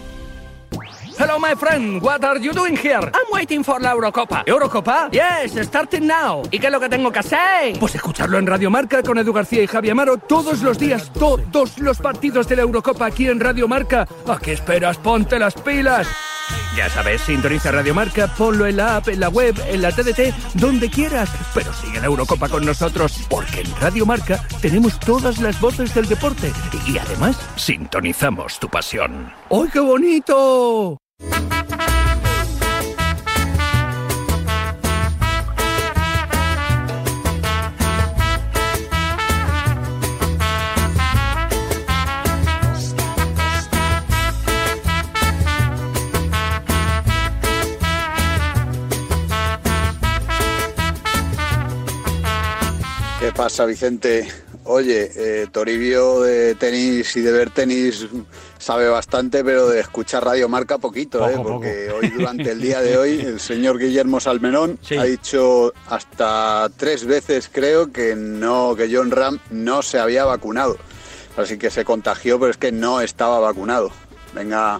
Hello, my friend. What are you doing here? I'm waiting for la Eurocopa. ¿Eurocopa? Yes, starting now. ¿Y qué es lo que tengo que hacer? Pues escucharlo en Radio Marca con Edu García y Javi Amaro todos los días, todos los partidos de la Eurocopa aquí en Radio Marca. ¿A qué esperas? Ponte las pilas. Ya sabes, sintoniza Radio Marca, ponlo en la app, en la web, en la TDT, donde quieras. Pero sigue la Eurocopa con nosotros, porque en Radio Marca tenemos todas las voces del deporte. Y además, sintonizamos tu pasión. ¡Ay, qué bonito! ¿Qué pasa, Vicente? Oye, eh, Toribio de tenis y de ver tenis sabe bastante, pero de escuchar Radio Marca poquito, ¿eh? porque hoy durante el día de hoy el señor Guillermo Salmenón ha dicho hasta tres veces, creo, que no, que John Ram no se había vacunado. Así que se contagió, pero es que no estaba vacunado. Venga,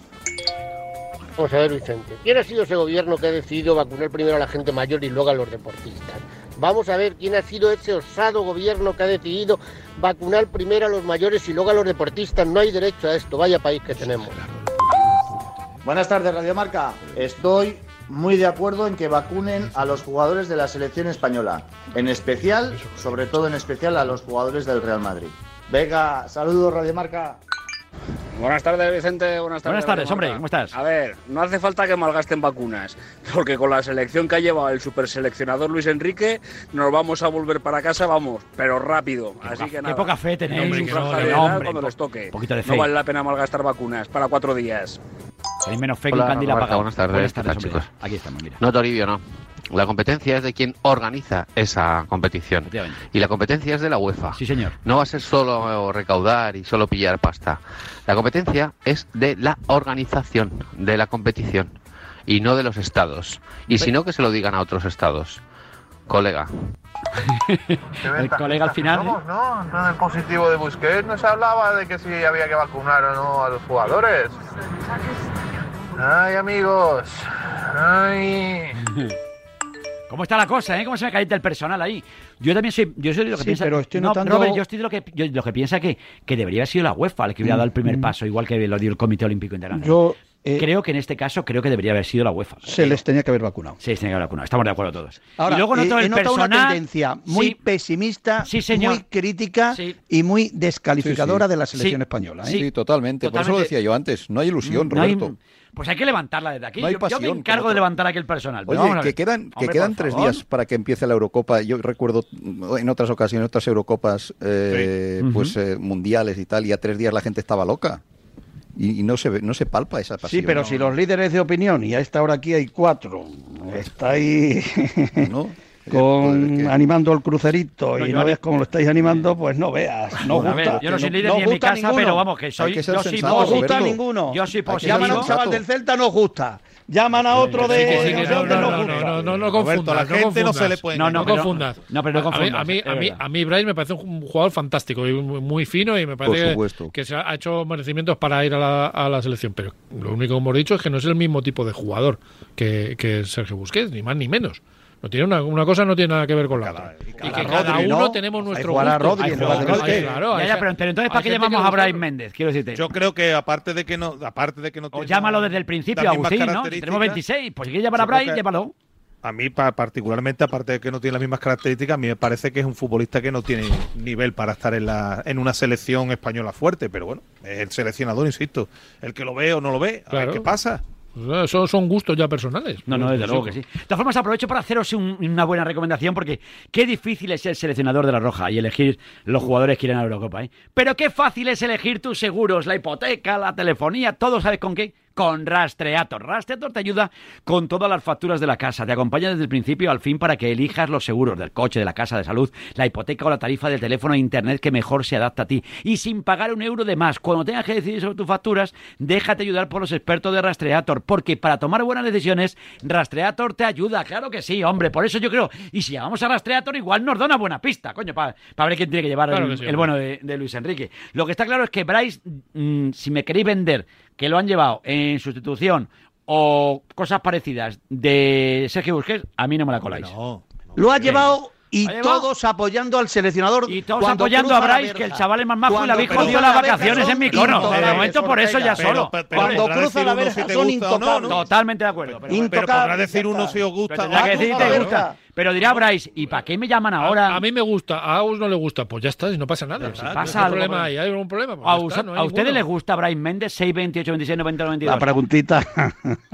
Vamos a ver, Vicente. ¿Quién ha sido ese gobierno que ha decidido vacunar primero a la gente mayor y luego a los deportistas? Vamos a ver quién ha sido ese osado gobierno que ha decidido vacunar primero a los mayores y luego a los deportistas. No hay derecho a esto. Vaya país que tenemos. Buenas tardes, Radio Marca. Estoy muy de acuerdo en que vacunen a los jugadores de la selección española. En especial, sobre todo en especial, a los jugadores del Real Madrid. Venga, saludos, Radio Marca. Buenas tardes, Vicente. Buenas tardes. Buenas tardes, hombre. ¿cómo estás? A ver, no hace falta que malgasten vacunas, porque con la selección que ha llevado el superseleccionador Luis Enrique, nos vamos a volver para casa, vamos, pero rápido. Así que qué nada. poca fe tenéis, Hombre, que no, que de no, edad hombre, cuando les toque. poquito de fe. No vale la pena malgastar vacunas para cuatro días. Hay menos fe que Hola, un candil apagado. buenas tardes, Buenas ¿qué tardes, tal, chicos? Aquí estamos, mira. No, Toribio, no. La competencia es de quien organiza esa competición. Y la competencia es de la UEFA. Sí, señor. No va a ser solo recaudar y solo pillar pasta. La competencia es de la organización de la competición y no de los estados. Y si no, que se lo digan a otros estados. Colega. El colega al final. ¿eh? ¿no? En el positivo de Busquets no se hablaba de que si había que vacunar o no a los jugadores. Ay, amigos. Ay. ¿Cómo está la cosa, eh? ¿Cómo se me calienta el personal ahí? Yo también soy, yo soy de lo que Sí, piensa. pero estoy no, notando- Robert, yo estoy de lo que, yo- lo que piensa que, que debería haber sido la UEFA la que hubiera dado el primer Mm, paso, igual que lo dio el Comité Olímpico Internacional. Yo, eh, creo que en este caso creo que debería haber sido la UEFA. Se les tenía que haber vacunado. Sí, se tenía que haber vacunado. Estamos de acuerdo todos. Ahora, y luego noto eh, he el notado personal. una tendencia muy Sí, pesimista, señor. muy crítica y muy descalificadora Sí, sí. de la selección Sí, española. ¿eh? Sí, totalmente. Por eso lo decía yo antes. No hay ilusión, no hay- Roberto. Pues hay que levantarla desde aquí. No yo, yo me encargo de levantar aquí el personal. Oye, vamos a que quedan, que Hombre, quedan tres favor. días para que empiece la Eurocopa. Yo recuerdo mm, en otras ocasiones, otras Eurocopas eh, Sí. pues eh, mundiales y tal, y a tres días la gente estaba loca. Y, y no se ve- no se palpa esa pasión. Sí, pero si los líderes de opinión, y a esta hora aquí hay cuatro, estáis con pues, animando el crucerito y no ves cómo lo estáis animando, pues no veas, no bueno, gusta. Yo no soy líder no, ni en mi casa, pero vamos, que soy. Yo sensato, no gusta ninguno. Yo soy positivo. Llaman a un chaval del Celta, no gusta. Llaman a otro de. Sí, no, no, no, no, no, confundas. La gente no, se le puede. No, no, confundas. A mí, a mí, a mí, Bryce me parece un jugador fantástico y muy fino y me parece que se ha hecho merecimientos para ir a la, a la selección. Pero lo único que hemos dicho es que no es el mismo tipo de jugador que, que Sergio Busquets, ni más ni menos. No tiene una, una cosa no tiene nada que ver con la otra. Y, que cada uno tenemos nuestro gusto. Rodri, claro, ya, pero entonces ¿para qué llamamos a Brian Méndez? Quiero decirte. Yo creo que aparte de que no aparte de que no o llámalo desde el principio, Agustín, ¿no? Tenemos 26, pues si quieres llamar a Brian, llámalo a mí particularmente, aparte de que no tiene las mismas características, a mí me parece que es un futbolista que no tiene nivel para estar en, la, en una selección española fuerte, pero bueno, es el seleccionador, insisto, el que lo ve o no lo ve, a ver qué pasa. Pues, eh, eso son gustos ya personales. No, no, pues, desde pues, luego que sí. De todas formas, aprovecho para haceros un- una buena recomendación porque qué difícil es ser seleccionador de la Roja y elegir los jugadores que irán a la Eurocopa. ¿eh? Pero qué fácil es elegir tus seguros, la hipoteca, la telefonía, todo sabes con qué con Rastreator. Rastreator te ayuda con todas las facturas de la casa, te acompaña desde el principio al fin para que elijas los seguros del coche, de la casa, de salud, la hipoteca o la tarifa del teléfono e internet que mejor se adapta a ti y sin pagar un euro de más. Cuando tengas que decidir sobre tus facturas, déjate ayudar por los expertos de Rastreator, porque para tomar buenas decisiones, Rastreator te ayuda, claro que sí, hombre, por eso yo creo, y si llamamos a Rastreator igual nos da una buena pista, coño, para ver quién tiene que llevar el, bueno de, Luis Enrique. Lo que está claro es que Bryce, mm, si me queréis vender que lo han llevado en sustitución o cosas parecidas de Sergio Busquets, a mí no me la coláis. No, lo ha llevado y todos apoyando al seleccionador. Y todos apoyando a Brais, que el chaval es más majo y la vieja dio las vacaciones en mi cono. De momento, por eso ya solo. Cuando cruza la verja, son intocables. Totalmente de acuerdo. Pero, pero decir uno si os gusta. Pero dirá Bryce, ¿y para qué me llaman ahora? A, mí me gusta, a Agus no le gusta, pues ya está, no pasa nada. Si pasa algo, problema ahí, hay algún problema. Pues a, no ustedes les gusta Bryce Méndez 6, 28, 26, 90, 92. La preguntita.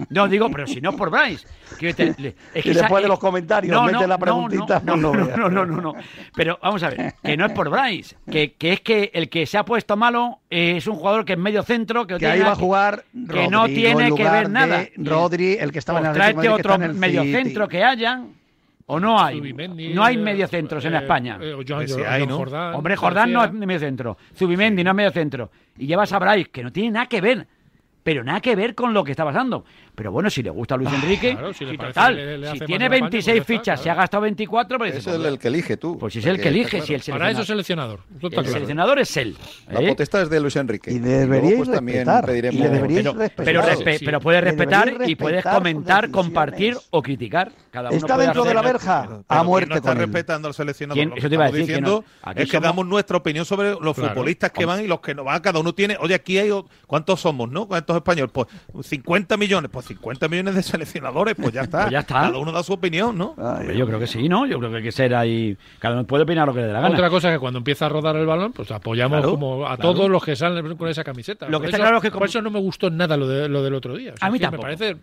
No, digo, pero si no por Bryce. Que le, es que y después de los comentarios, no, mete no, la preguntita. No pues no no, no, no, Pero vamos a ver, que no es por Bryce, que, que es que el que se ha puesto malo es un jugador que es medio centro, que, que tiene ahí va a jugar Rodri, que no tiene que ver nada. Rodri, el que estaba pues en el Tráete otro medio centro que hayan ¿O no hay? No hay mediocentros en eh, España. Pues Hombre, Jordán no es mediocentro. Zubimendi no es mediocentro. Y llevas a Brais, que no tiene nada que ver. Pero nada que ver con lo que está pasando. Pero bueno, si le gusta Luis Enrique, si, si tiene 26 fichas, claro. se ha gastado 24, pues es el, que elige tú. Pues es el, que, elige, claro. si el seleccionador. Para eso es seleccionador. el seleccionador es él. La ¿eh? potestad es de Luis Enrique. Y deberíais pues. También y pero. Pero, puedes respetar, y puedes comentar, compartir o criticar. Cada uno está dentro de la verja a muerte. No está respetando al seleccionador. ¿Quién? Eso te iba. Diciendo que es que damos nuestra opinión sobre los futbolistas que van y los que no van. Cada uno tiene. Oye, aquí hay. ¿Cuántos somos, no? ¿Cuántos españoles? Pues 50 millones. Pues 50 millones de seleccionadores, pues ya está. Pues ya está. Cada uno da su opinión, ¿no? Ah, yo creo que sí, ¿no? Yo creo que hay que ser ahí. Cada uno puede opinar lo que le dé la gana. Otra cosa es que cuando empieza a rodar el balón, pues apoyamos como a todos los que salen con esa camiseta. Lo que está claro es que como... eso no me gustó nada lo, de, lo del otro día. A mí tampoco. Me parece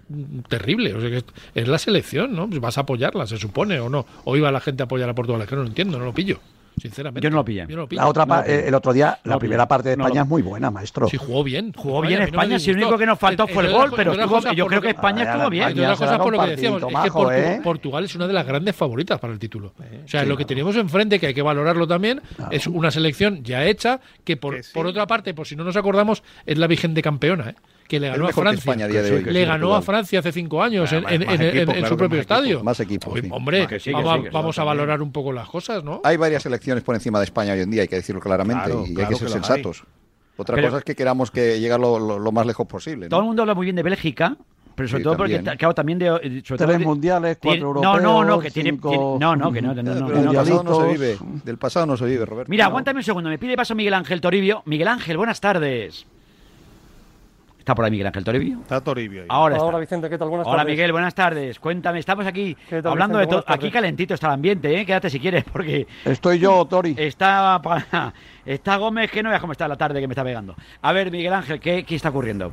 terrible. O sea, que es la selección, ¿no? Pues vas a apoyarla, se supone, o no. O iba la gente a apoyar a Portugal, que no lo entiendo, no lo pillo. Sinceramente. Yo no lo pillé. La otra el otro día, la primera parte de España es muy buena, maestro. Sí, jugó bien. Jugó bien España. Si lo único que nos faltó fue el gol, pero yo creo que España ah, estuvo bien. Y por lo que decíamos, ¿eh? Portugal es una de las grandes favoritas para el título. Eh, o sea, lo que tenemos enfrente, que hay que valorarlo también, es una selección ya hecha, que por otra parte, por si no nos acordamos, es la vigente campeona. ¿eh? que le ganó a Francia. Le ganó a Francia hace cinco años en, su propio estadio. Más equipos. Hombre, vamos, a valorar un poco las cosas, ¿no? Hay varias elecciones por encima de España hoy en día, hay que decirlo claramente, y hay que ser sensatos. Hay. Otra cosa es que queramos que llegar lo, más lejos posible. Todo el mundo habla muy bien de Bélgica, pero sobre todo también. porque claro también de eh, tres mundiales cuatro tiene, europeos no no no que tiene, no no que no, no, del pasado no se vive del pasado no se vive Roberto mira aguántame un segundo me pide paso Miguel Ángel Toribio Miguel Ángel buenas tardes Está por ahí Miguel Ángel Toribio. Está Toribio. Ahí. Ahora Hola. Vicente, ¿qué tal? Buenas Hola. Miguel, buenas tardes. Cuéntame, estamos aquí hablando de todo. Aquí calentito está el ambiente, ¿eh? Quédate si quieres, porque. Estoy yo, Tori. Está, está Gómez, que no veas cómo está la tarde que me está pegando. A ver, Miguel Ángel, ¿qué, qué está ocurriendo?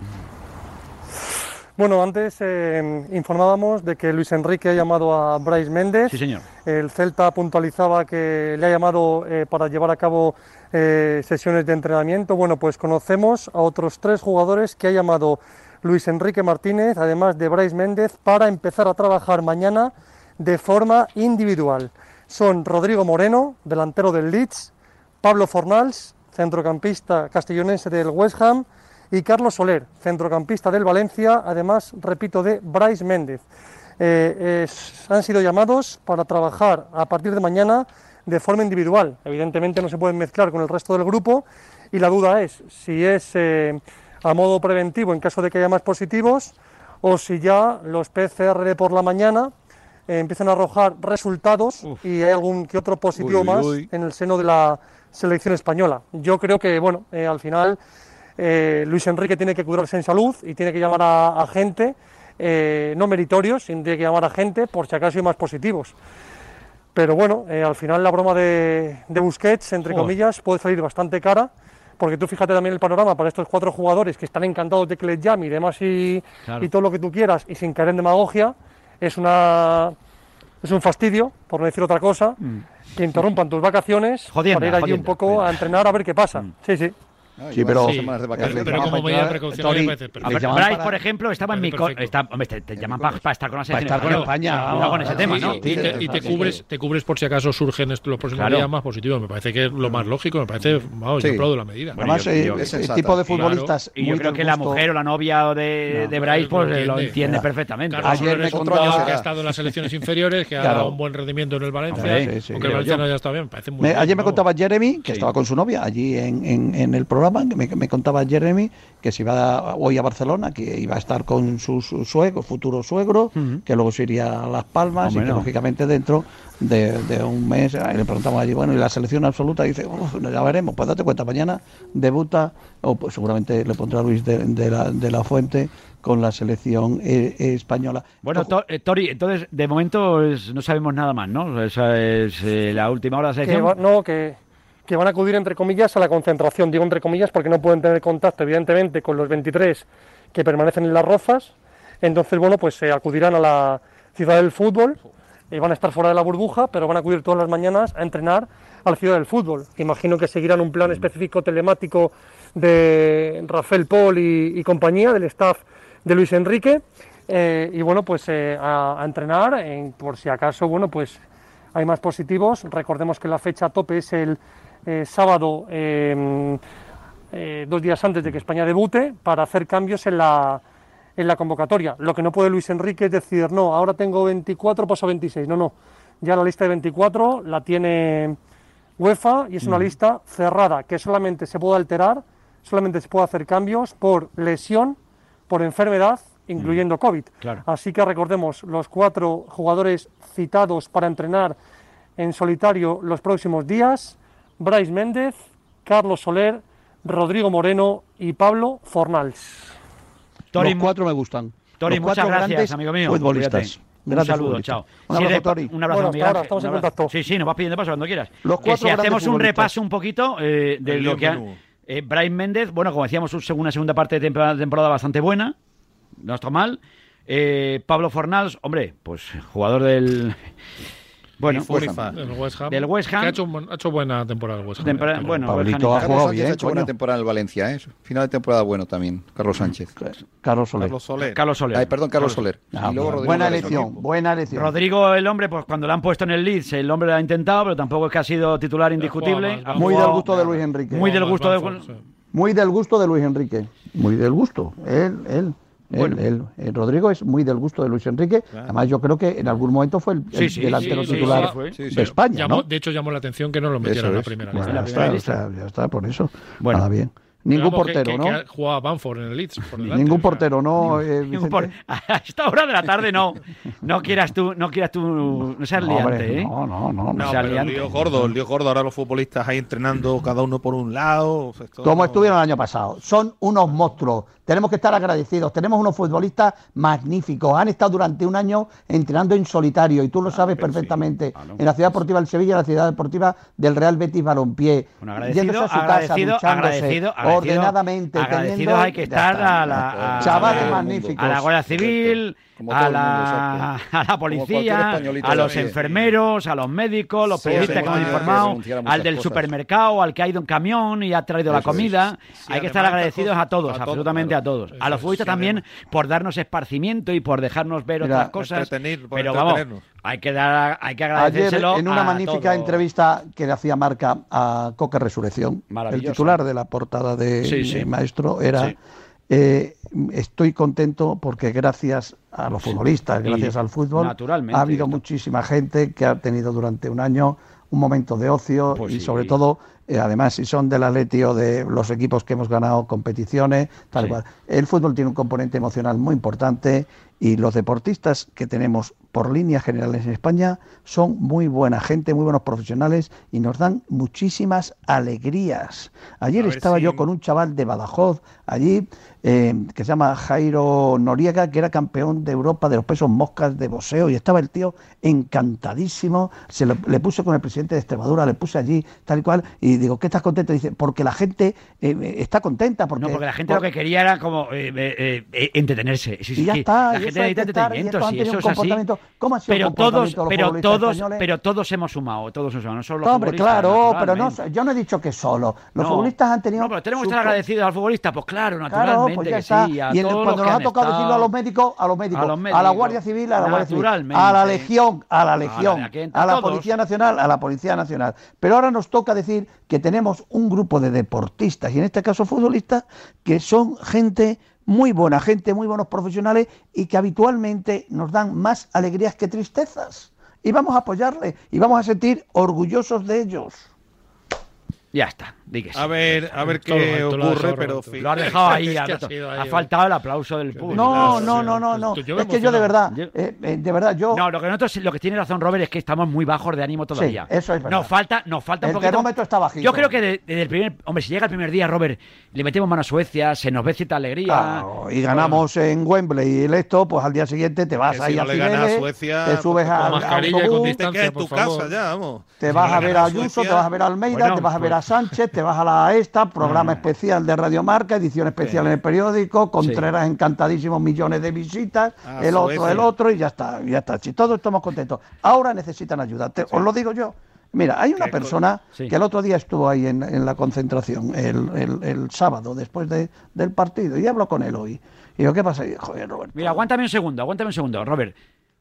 Bueno, antes eh, informábamos de que Luis Enrique ha llamado a Bryce Méndez. Sí, señor. El Celta puntualizaba que le ha llamado eh, para llevar a cabo eh, sesiones de entrenamiento. Bueno, pues conocemos a otros tres jugadores que ha llamado Luis Enrique Martínez, además de Bryce Méndez, para empezar a trabajar mañana de forma individual. Son Rodrigo Moreno, delantero del Leeds, Pablo Fornals, centrocampista castellonense del West Ham, y Carlos Soler, centrocampista del Valencia, además, repito, de Bryce Méndez. Eh, han sido llamados para trabajar a partir de mañana de forma individual. Evidentemente no se pueden mezclar con el resto del grupo y la duda es si es eh, a modo preventivo en caso de que haya más positivos o si ya los PCR por la mañana eh, empiezan a arrojar resultados y hay algún que otro positivo Uy, más uy. en el seno de la selección española. Yo creo que, bueno, eh, al final eh, Luis Enrique tiene que curarse en salud y tiene que llamar a, a gente, eh, no meritorios, tiene que llamar a gente por si acaso hay más positivos. Pero bueno, eh, al final la broma de, de Busquets, entre Joder. comillas, puede salir bastante cara, porque tú fíjate también el panorama para estos cuatro jugadores que están encantados de que les llame y demás y, Claro. y todo lo que tú quieras y sin caer en demagogia, es una es un fastidio, por no decir otra cosa, que interrumpan tus vacaciones Jodienda, para ir allí un jodienda, poco a entrenar a ver qué pasa. Sí, sí. Sí, pero- Sí, pero, pero como medida de precaución a mí me parece perfecto. Bryce, para- por ejemplo, estaba en mi... está- hombre, te, te llaman para, estar con la selección estar con España, Cuidado vamos. con ese tema, ¿no? Y te, y te cubres, te cubres por si acaso surgen los próximos Claro. días más positivos. Me parece que es lo más lógico, me parece, vamos, Sí. yo aplaudo la medida. Bueno, Además, yo- eh, yo- el es tipo de Claro. futbolistas. Y yo creo que la mujer o la novia de, de Bryce pues, lo eh, lo entiende. entiende perfectamente. Carlos Ayer me otro contaba- jugador que ha estado en las selecciones inferiores, que ha dado un buen rendimiento en el Valencia, aunque el Valencia no ya está bien, me parece muy Me- bien, ayer me contaba Jeremy, que estaba con su novia allí en el programa, que me, me contaba Jeremy que se iba a- hoy a Barcelona, que iba a estar con su, su suegro, futuro suegro, que luego se iría a Las Palmas Hombre, y que no. lógicamente dentro de, de un mes, le preguntamos allí, bueno, y la selección absoluta, y dice, "Uf, ya veremos, pues date cuenta, mañana debuta, o pues seguramente le pondrá Luis de, de la, de la Fuente con la selección eh, española. Bueno, To- eh, Tori, entonces, de momento es- no sabemos nada más, ¿no? Esa es eh, la última hora de la selección. no, que, que van a acudir entre comillas a la concentración. Digo entre comillas porque no pueden tener contacto, evidentemente, con los 23 que permanecen en las rozas. Entonces, bueno, pues se acudirán a la ciudad del fútbol. eh, van a estar fuera de la burbuja, pero van a acudir todas las mañanas a entrenar a la ciudad del fútbol. Imagino que seguirán un plan específico telemático de Rafael Paul y, compañía, del staff de Luis Enrique. eh, y bueno, pues eh, a, entrenar, en- por si acaso, bueno, pues hay más positivos. Recordemos que la fecha tope es el eh, sábado, eh, eh, dos días antes de que España debute, para hacer cambios en la, en la convocatoria. Lo que no puede Luis Enrique es decir, no, ahora tengo 24, paso a 26. No, no. Ya la lista de 24 la tiene UEFA y es una lista cerrada que solamente se puede alterar, solamente se puede hacer cambios por lesión, por enfermedad, incluyendo COVID. Claro. Así que recordemos los cuatro jugadores citados para entrenar en solitario los próximos días: Bryce Méndez, Carlos Soler, Rodrigo Moreno y Pablo Fornals. Tori, Los cuatro me gustan. Tori, Los muchas gracias, amigo mío. Futbolistas. Cuídate. Un saludo, chao. Un abrazo, Tori. Un abrazo, Bueno, Miguel ahora, estamos un en contacto. Sí, sí, nos vas pidiendo paso cuando quieras. Los Que cuatro si hacemos un repaso un poquito eh, de El lo que ha... menú. Eh, Brian Méndez, bueno, como decíamos, un- una segunda parte de temporada, temporada bastante buena, no está mal. Eh, Pablo Fornals, hombre, pues jugador del... Bueno, Y pues, West Ham. Del West Ham. Del West Ham. Que ha, hecho, ha buena temporada el West Ham. También. bueno, Pablito West Ham y ha jugado bien, ha hecho buena temporada en el Valencia, ¿eh? Final de temporada bueno también, Carlos Sánchez. Carlos Soler. Carlos Soler. Carlos Soler. Ay, perdón, Carlos Soler. Ah, y luego buena, elección, buena elección. Rodrigo, el hombre, pues cuando lo han puesto en el Leeds, el hombre lo ha intentado, pero tampoco es que ha sido titular indiscutible. más, Muy del gusto de Luis Enrique. Muy del gusto de... Muy del gusto de Luis Enrique. Muy del gusto. Él, él. Él, Bueno. él, eh, Rodrigo es muy del gusto de Luis Enrique. Además, yo creo que en algún momento fue el, el Sí, sí, delantero sí, titular sí, fue. Sí, sí. de España. Llamó- ¿no? De hecho, llamó la atención que no lo metiera Eso en la primera Bueno, ya, está, lista. ya está, ya está, por eso. Bueno. Nada bien. Ningún portero, que, ¿no? Que jugaba Banford en el Leeds. por delante, Ningún o sea. portero, ¿no? eh, Ningún Vicente? por- A esta hora de la tarde no. No quieras tú, no quieras tú, no seas No, hombre, liante, ¿eh? no, no, no, no. No, el lío gordo, el lío gordo. Ahora los futbolistas ahí entrenando cada uno por un lado. esto Como no- estuvieron el año pasado. Son unos monstruos. Tenemos que estar agradecidos. Tenemos unos futbolistas magníficos. Han estado durante un año entrenando en solitario y tú lo sabes perfectamente. En la Ciudad Deportiva del Sevilla, en la Ciudad Deportiva del Real Betis Balompié. Bueno, agradecido, Yéndose a su agradecido, casa, agradecido, agradecido, ordenadamente. agradecidos hay que estar a la, a- a la Guardia Civil, Como a todo el la, mundo, a la policía, a los enfermeros, a los médicos, los Sí, periodistas que que informado, al del cosas. supermercado, al que ha ido en camión y ha traído la Eso comida. Sí, hay que estar agradecidos a todos, a absolutamente claro. a todos. Eso A los futbolistas sí, también por darnos esparcimiento y por dejarnos ver Mira, otras cosas. Pero vamos, hay que dar, hay que Ayer, agradecérselo en una a magnífica entrevista que le hacía Marca a Coque Resurrección, el titular de la portada de, Sí, sí. de Maestro era Sí. Eh, estoy contento porque gracias a los futbolistas, Y gracias al fútbol, ha habido esto. muchísima gente que ha tenido durante un año un momento de ocio Pues y sí. sobre todo, eh, además, si son del Atleti o de los equipos que hemos ganado competiciones, tal Sí. cual. El fútbol tiene un componente emocional muy importante y los deportistas que tenemos por líneas generales en España son muy buena gente, muy buenos profesionales y nos dan muchísimas alegrías. Ayer estaba si- yo con un chaval de Badajoz allí eh, que se llama Jairo Noriega, que era campeón de Europa de los pesos moscas de boxeo y estaba el tío encantadísimo. Se lo- le puse con el presidente de Extremadura, le puse allí tal y cual y digo, ¿qué estás contento? Dice, porque la gente eh, está contenta. Porque, No, porque la gente por- lo que quería era como eh, eh, eh, entretenerse. Sí, sí, y ya está. La y gente necesita entretenimiento, eso es así. ¿Cómo ha sido el Pero comportamiento todos, de los pero todos, españoles? pero todos hemos sumado, todos hemos sumado, no solo los hombre, futbolistas, claro, pero no, yo no he dicho que solo. Los No. futbolistas han tenido. No, pero tenemos que estar agradecidos al futbolista, pues claro, Claro, naturalmente pues ya que está. sí. A y en el- cuando nos ha tocado decirlo a los médicos, a los médicos, A los a la Guardia Civil, a la Guardia Civil, a la Legión, a la A Legión, la que- a la. Policía Nacional, a la Policía Nacional. Pero ahora nos toca decir que tenemos un grupo de deportistas, y en este caso futbolistas, que son gente muy buena, gente muy buenos profesionales y que habitualmente nos dan más alegrías que tristezas. Y vamos a apoyarle y vamos a sentir orgullosos de ellos. Ya está, di que sí. A ver, a ver Todo qué ocurre, pero fin. Lo has dejado ahí, Es que ha, faltado el aplauso del público. No, no, no, no, no. Es que yo de verdad, eh, eh, de verdad, yo. No, lo que nosotros, lo que tiene razón Robert es que estamos muy bajos de ánimo todavía. eso es verdad. Nos falta, nos falta un El poquito. termómetro está bajito. Yo creo que de- desde el primer, hombre, si llega el primer día, Robert, le metemos mano a Suecia, se nos ve cierta alegría. Claro, y ganamos en Wembley y el esto, pues al día siguiente te vas Que ahí si a no le gana a Cibeles, Suecia, te subes pues, al con mascarilla Te distancia. quedas en tu por favor. casa ya, vamos. te vas a le ver a Ayuso, te vas a ver a Almeida, te vas a ver a Sánchez, te vas a la esta, programa especial de Radio Marca, edición especial en el periódico, Contreras encantadísimos, millones de visitas, A el otro, el otro, y ya está, ya está. Si todos estamos contentos. Ahora necesitan ayuda, te- os lo digo yo. Mira, hay una persona Sí. que el otro día estuvo ahí en, en la concentración, el, el- el sábado, después de- del partido, y hablo con él hoy. Y digo, ¿qué pasa? Y, Joder, Roberto. Mira, aguántame un segundo, aguántame un segundo, Robert.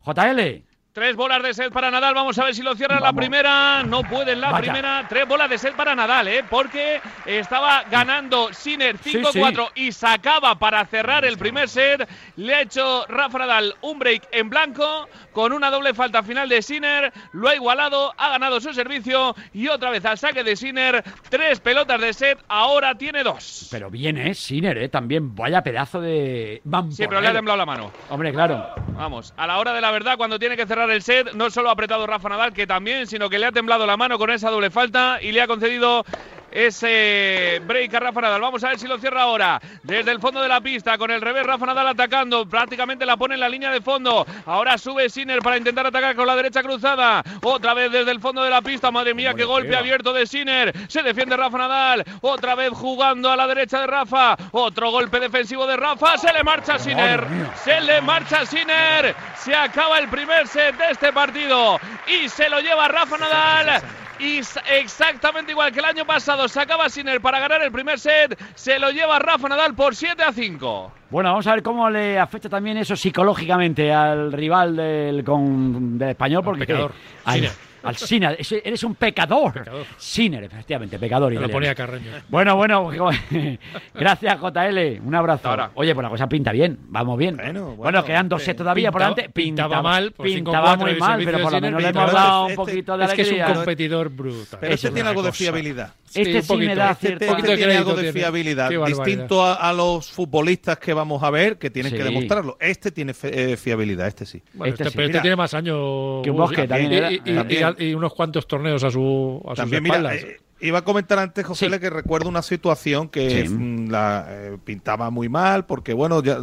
JL, Tres bolas de set para Nadal. Vamos a ver si lo cierra la primera. No puede en la Vaya. primera. Tres bolas de set para Nadal, ¿eh? Porque estaba ganando Sinner Sí, 5-4 y sacaba para cerrar el primer set. Le ha hecho Rafa Nadal un break en blanco con una doble falta final de Sinner. Lo ha igualado, ha ganado su servicio y otra vez al saque de Sinner. Tres pelotas de set. Ahora tiene dos. pero bien, ¿eh? Sinner, ¿eh? También, vaya pedazo de... Sí, pero le ha temblado la mano. Hombre, claro. Vamos, a la hora de la verdad, cuando tiene que cerrar el set, no solo ha apretado Rafa Nadal, que también, sino que le ha temblado la mano con esa doble falta y le ha concedido ese break a Rafa Nadal. Vamos a ver si lo cierra ahora. Desde el fondo de la pista, con el revés, Rafa Nadal atacando. Prácticamente la pone en la línea de fondo. Ahora sube Sinner para intentar atacar con la derecha cruzada. Otra vez desde el fondo de la pista. Madre mía, qué golpe abierto de Sinner. Se defiende Rafa Nadal. Otra vez jugando a la derecha de Rafa. Otro golpe defensivo de Rafa. Se le marcha Sinner. Se le marcha Sinner. Se acaba el primer set de este partido. Y se lo lleva Rafa Nadal. Y exactamente igual que el año pasado sacaba Sinner para ganar el primer set, se lo lleva Rafa Nadal por 7 a 5. Bueno, vamos a ver cómo le afecta también eso psicológicamente al rival del, con, del español, porque... pecador. Al. Al Sinner. Eres un pecador. Pecador. Sinner, efectivamente, pecador. Me lo ponía Carreño. Bueno, bueno, gracias JL, un abrazo. ahora. Oye, pues la cosa pinta bien, vamos bien. Bueno, Bueno, bueno, quedan dos sets todavía por pintaba- delante. pintaba mal, por pintaba 5-4 muy mal, pero por lo menos le pintaba- hemos dado un este- poquito de Es que es un alegría. competidor brutal. Pero este Es tiene algo de fiabilidad. Este sí me da Este poquito de tiene algo de fiabilidad, distinto a, a los futbolistas que vamos a ver, que tienen que demostrarlo. Este tiene eh, fiabilidad, este sí. Bueno, Este este, sí. pero este Mira. tiene más años. Que un Bosque y- también y, unos cuantos torneos a, su, a sus También, mira, eh, iba a comentar antes, José, Sí. Le, que recuerdo una situación que Sí. mm, la eh, pintaba muy mal, porque bueno, ya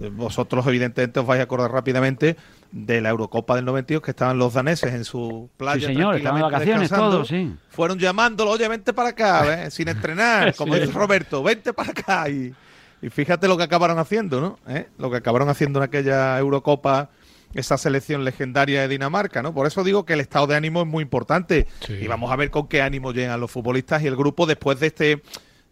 eh, vosotros evidentemente os vais a acordar rápidamente de la Eurocopa del 92, que estaban los daneses en su playa. Sí, señor, estaban de vacaciones descansando. todos, sí. Fueron llamándolo, oye, vente para acá, ¿eh? sin entrenar, como Sí. dice Roberto, vente para acá. Y, Y fíjate lo que acabaron haciendo, ¿no? ¿Eh? Lo que acabaron haciendo en aquella Eurocopa, esa selección legendaria de Dinamarca, ¿no? Por eso digo que el estado de ánimo es muy importante. Y vamos a ver con qué ánimo llegan los futbolistas y el grupo después de este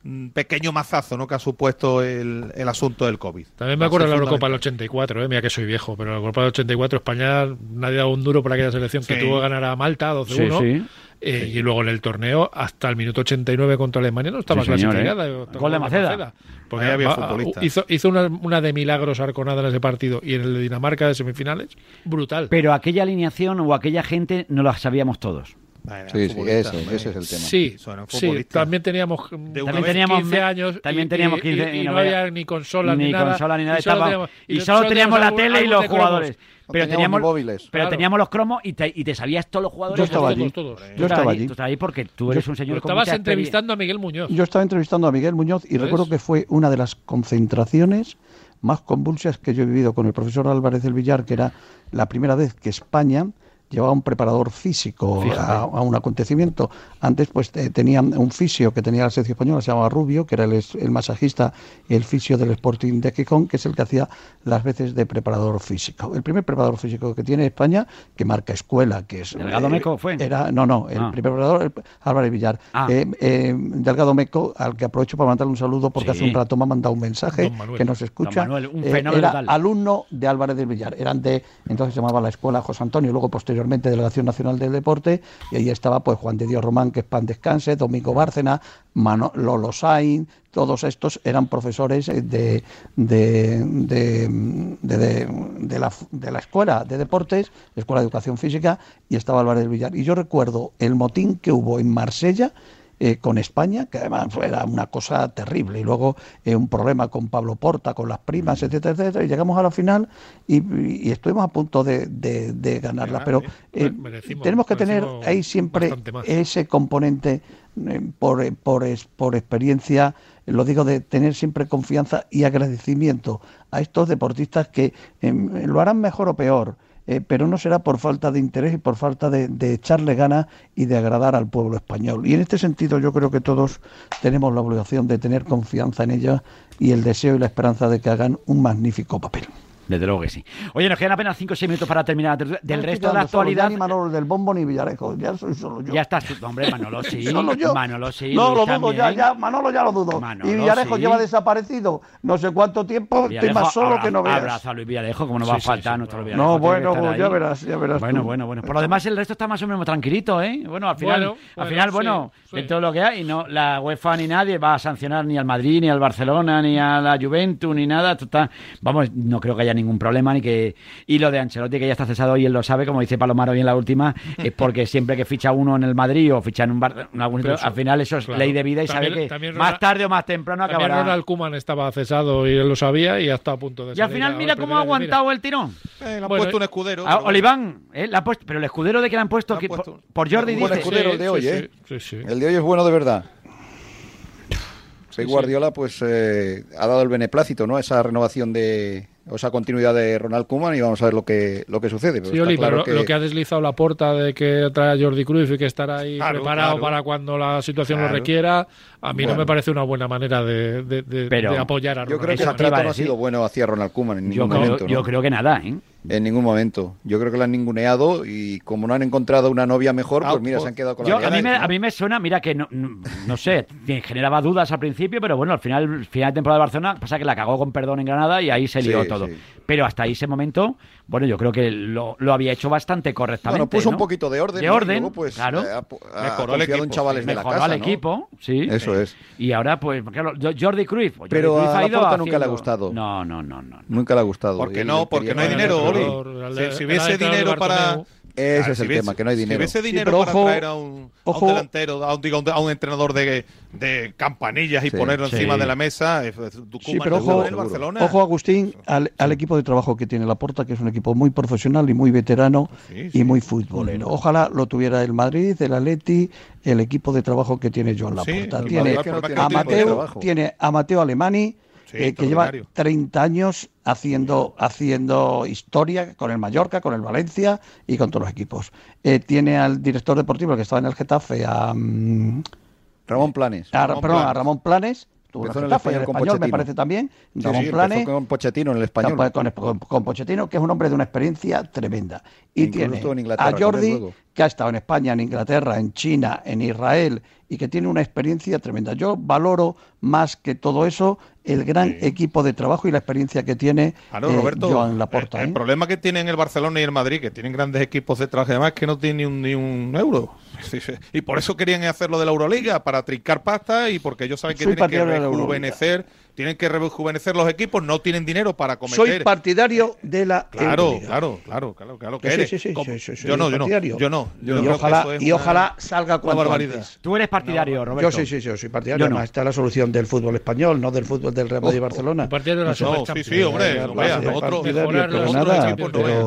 mm, pequeño mazazo, ¿no? Que ha supuesto el, el asunto del COVID. También me acuerdo de la Eurocopa del 84, ¿eh? mira que soy viejo, pero la Eurocopa del 84 España nadie daba un duro por aquella selección que tuvo que ganar a Malta 12-1. Sí, sí. eh, Y luego en el torneo, hasta el minuto 89 contra Alemania, no estaba Sí, señor, clasificada. ¿eh? Gol de Maceda. Porque Ahí había va- futbolistas. hizo, hizo una, una de milagros Arconada en ese partido y en el de Dinamarca de semifinales, brutal. Pero aquella alineación o aquella gente no la sabíamos todos. Sí, sí, ese, ese es el tema. Sí, sí, también teníamos, mm, También teníamos 15 años también y- teníamos y- 15 y, y no, no había ni consolas ni, ni nada. consola ni nada, y solo teníamos, y solo teníamos la tele y los jugadores. Pero teníamos, pero Claro. teníamos los cromos y te, y te sabías todos los jugadores. Yo estaba Todos, allí. todos. Yo Tú estaba allí. Tú estabas allí porque tú eres un señor Pero con estabas mucha entrevistando a Miguel Muñoz. Yo estaba entrevistando a Miguel Muñoz y recuerdo que fue una de las concentraciones más convulsas que yo he vivido con el profesor Álvarez del Villar, que era la primera vez que España llevaba un preparador físico a, a un acontecimiento. Antes pues eh, tenían un fisio que tenía la selección española, se llamaba Rubio, que era el, el masajista y el fisio del Sporting de Gijón, que es el que hacía las veces de preparador físico. El primer preparador físico que tiene España, que marca escuela, que es... ¿Delgado eh, Meco fue? Era, no, no, el Ah. primer preparador, el- Álvarez Villar. Ah. Eh, eh, Delgado Meco, al que aprovecho para mandarle un saludo porque Sí. hace un rato me ha mandado un mensaje Manuel. que nos escucha. Manuel, un Eh, era alumno de Álvarez del Villar. Eran de, entonces se llamaba la escuela José Antonio, luego posteriormente Delegación Nacional del Deporte, y ahí estaba pues Juan de Dios Román, que es pan descanse, Domingo Bárcena, Mano- Lolo Sain, todos estos eran profesores eh, de, de, de, de- de- de la, de la escuela de deportes, escuela de educación física, y estaba Álvarez del Villar. Y yo recuerdo el motín que hubo en Marsella, eh, con España, que además era una cosa terrible. Y luego eh, un problema con Pablo Porta, con las primas, etcétera, etcétera. Y llegamos a la final y, y estuvimos a punto de, de- de ganarla. Pero eh, Merecimos- tenemos que tener ahí siempre ese componente eh, por, por, es- por experiencia, lo digo, de tener siempre confianza y agradecimiento a estos deportistas que eh, lo harán mejor o peor. Eh, pero no será por falta de interés y por falta de, echarle ganas y de agradar al pueblo español. Y en este sentido yo creo que todos tenemos la obligación de tener confianza en ellos y el deseo y la esperanza de que hagan un magnífico papel. Desde luego que sí. Oye, nos quedan apenas 5 o 6 minutos para terminar. Del No estoy resto de la actualidad. ya ni Manolo del Bombo ni Villarejo, ya soy solo yo. Ya estás tú. Hombre, Manolo sí. Solo yo. Manolo sí. No, Luis lo dudo, ya, también. ya, Manolo ya lo dudo. Manolo y Villarejo sí. lleva desaparecido no sé cuánto tiempo, estoy Villarejo, más solo abra- que no veas. Abraza a Luis Villarejo, como no va a faltar sí, nuestro bueno. Villarejo. No, bueno, pues ya verás, ya verás Bueno, tú. bueno, bueno. Por lo demás, el resto está más o menos tranquilito, ¿eh? Bueno, al final, Bueno, al final sí, bueno, sí. dentro de lo que hay, no, la UEFA ni nadie va a sancionar ni al Madrid, ni al Barcelona, ni a la Juventus, ni nada. Vamos, no creo que haya ningún problema, ni que. Y lo de Ancelotti, que ya está cesado y él lo sabe, como dice Palomar hoy en la última, es porque siempre que ficha uno en el Madrid o ficha en un bar, en algún eso, al final eso es claro. ley de vida y También- sabe que también más Ronald- tarde o más temprano También acabará. Ronald Koeman estaba cesado y él lo sabía y hasta a punto de Y al final, mira cómo ha mira. aguantado el tirón. Eh, le han Bueno, puesto un escudero. Ah, pero- Oliván, ¿eh? La ha puesto- pero el escudero de que le han puesto, que- por, por Jordi Un buen dice. escudero el de hoy, ¿eh? El de hoy es bueno de verdad. Guardiola pues eh, ha dado el beneplácito, ¿no? Esa renovación de o esa continuidad de Ronald Koeman y vamos a ver lo que lo que sucede. Pero Sí, Oli, claro pero lo que ha deslizado la puerta de que trae a Jordi Cruyff y que estará ahí Claro, preparado claro. para cuando la situación lo requiera, a mí no me parece una buena manera de, de- de- Pero- de apoyar a Yo Ronald creo que el trato no ha sido bueno hacia Ronald Koeman en Yo ningún creo- momento. ¿no? yo creo que nada, ¿eh? En ningún momento. Yo creo que lo han ninguneado y como no han encontrado una novia mejor, Ah, pues mira, pues, se han quedado con Yo, la a, mí me, ¿no? a mí me suena, mira que no, no, no sé, generaba dudas al principio, pero bueno, al final, final de temporada de Barcelona, pasa que la cagó con perdón en Granada y ahí se lió Sí, todo. sí. Pero hasta ese momento, bueno, yo creo que lo, lo había hecho bastante correctamente. Bueno, puso ¿no? un poquito de orden. De orden, luego, pues, claro. eh, ha, ha Mejoró el confiado equipo, en chavales de la casa, al ¿no? equipo, sí. Eso es. Y ahora, pues, claro, Jo- Jordi Cruyff. Jordi Pero Cruyff a ha ido Laporta nunca le ha haciendo- gustado. No, no, no, no. Nunca le ha gustado. Porque no, porque no hay dinero, Oli. Si, si hubiese dinero para. Ese Claro, es si el hubiese- tema, que no hay dinero. Si hubiese Sí, dinero pero para ojo- traer a un, a un ojo- delantero, a un, digo, a un entrenador de, de campanillas y Sí. ponerlo Sí. encima de la mesa, Sí, Koeman pero ojo, el Barcelona. ojo Agustín, al, al equipo de trabajo que tiene Laporta, que es un equipo muy profesional y muy veterano y muy futbolero. Ojalá lo tuviera el Madrid, el Atleti, el equipo de trabajo que tiene Joan Sí, Laporta. tiene, Madrid, a Mateo, tiene a Mateo Alemani, Sí, eh, que lleva extraordinario. 30 años haciendo, haciendo historia con el Mallorca, con el Valencia y con todos los equipos. Eh, tiene al director deportivo que estaba en el Getafe, a... mm, Ramón Planes. a, Ramón perdón, a Planes el, me parece también, con sí, Pochettino en el español. Con, con, que es un hombre de una experiencia tremenda. Y tiene a Jordi, que ha estado en España, en Inglaterra, en China, en Israel, y que tiene una experiencia tremenda. Yo valoro más que todo eso el gran equipo de trabajo y la experiencia que tiene ah, eh, Joan Laporta. El, el, problema que tienen el Barcelona y el Madrid, que tienen grandes equipos de trabajo, además es que no tienen ni un, ni un euro. y por eso querían hacer lo de la Euroliga, para trincar pasta y porque ellos saben que tienen que rejuvenecer tienen que rejuvenecer los equipos, no tienen dinero para cometer. Soy partidario de la claro, Claro, claro, claro, claro que eres. Sí, yo, no, yo no, yo no, y ojalá, y ojalá salga cuanto. Antes. Tú eres partidario, Roberto. Yo sí, sí, yo soy partidario. Yo Además, está la solución del fútbol español, no del fútbol del Real Madrid oh, Barcelona. Partidario de la no, sí, sí, hombre, eh, otro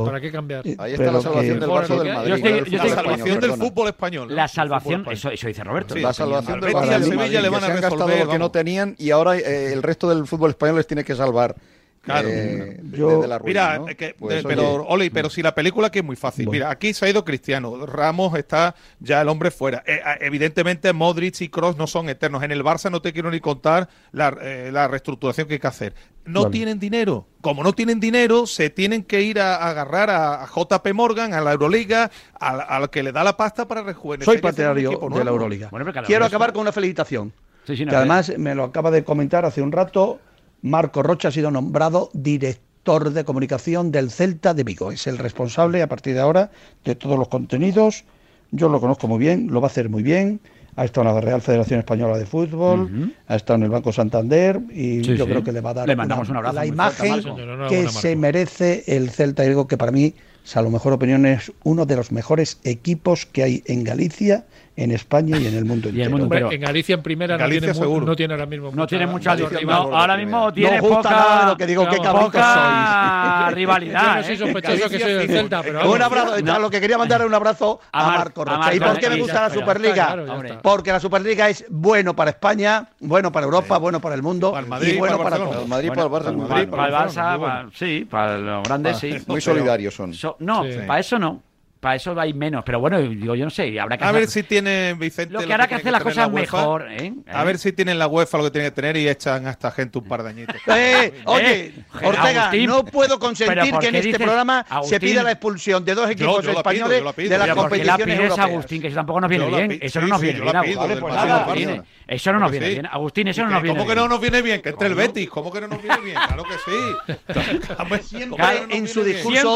para qué cambiar. Ahí está la salvación del Barça del Madrid. La salvación del fútbol español. La salvación, eso dice Roberto. La salvación del Sevilla le van a resolver lo que no tenían y ahora eh, el resto del fútbol español les tiene que salvar. Claro, eh, de, la ruina, mira, eh, pues pero oye. Pero si la película que es muy fácil. Mira, aquí se ha ido Cristiano, Ramos está ya el hombre fuera. Eh, evidentemente Modric y Cross no son eternos. En el Barça no te quiero ni contar la, la reestructuración que hay que hacer. No tienen dinero. Como no tienen dinero, se tienen que ir a, agarrar a, a, JP Morgan, a la Euroliga, al que le da la pasta para rejuvenecer. Soy partidario de la Euroliga. Quiero acabar con una felicitación. Que además me lo acaba de comentar hace un rato, Marco Rocha ha sido nombrado director de comunicación del Celta de Vigo. Es el responsable a partir de ahora de todos los contenidos. Yo lo conozco muy bien, lo va a hacer muy bien. Ha estado en la Real Federación Española de Fútbol, ha estado en el Banco Santander y yo creo que le va a dar le mandamos un abrazo la imagen que se merece el Celta de Vigo, que para mí salvo mejor opinión, es uno de los mejores equipos que hay en Galicia, en España y en el mundo entero. En Galicia en primera Galicia no, tiene seguro. no tiene ahora mismo no tiene mucha no, ahora mismo tiene no poca, lo que digo, qué poca rivalidad. Yo no soy ¿eh? que soy del Celta, un abrazo, lo que quería mandar es un abrazo a, Marco Rocha. ¿Y por qué me gusta la Superliga? Porque la Superliga es bueno para España, bueno para Europa, bueno para el mundo para el Madrid, y bueno para, para todos. Madrid, para el Barça, Madrid, para el Barça, sí, para los grandes sí. Muy solidarios son. No, para eso no. Para eso hay menos, pero bueno, digo, yo no sé, habrá que A ver si tiene Vicente. Lo que hará que, que hacer las cosas mejor, ¿eh? A, ver. ¿Eh? si tienen la UEFA lo que tiene que tener y echan a esta gente un par de añitos. Eh, eh, oye, Ortega, no puedo consentir que en este programa se pida la expulsión de dos equipos yo, yo españoles pido, pido, de las competiciones la pides, europeas. Agustín, que eso tampoco nos viene bien. Eso no nos viene bien, Eso no nos viene bien, Agustín, eso no nos viene bien. ¿Cómo que no nos viene bien? Que entre el Betis, ¿cómo que no nos viene bien? Claro que sí. Siempre en su discurso,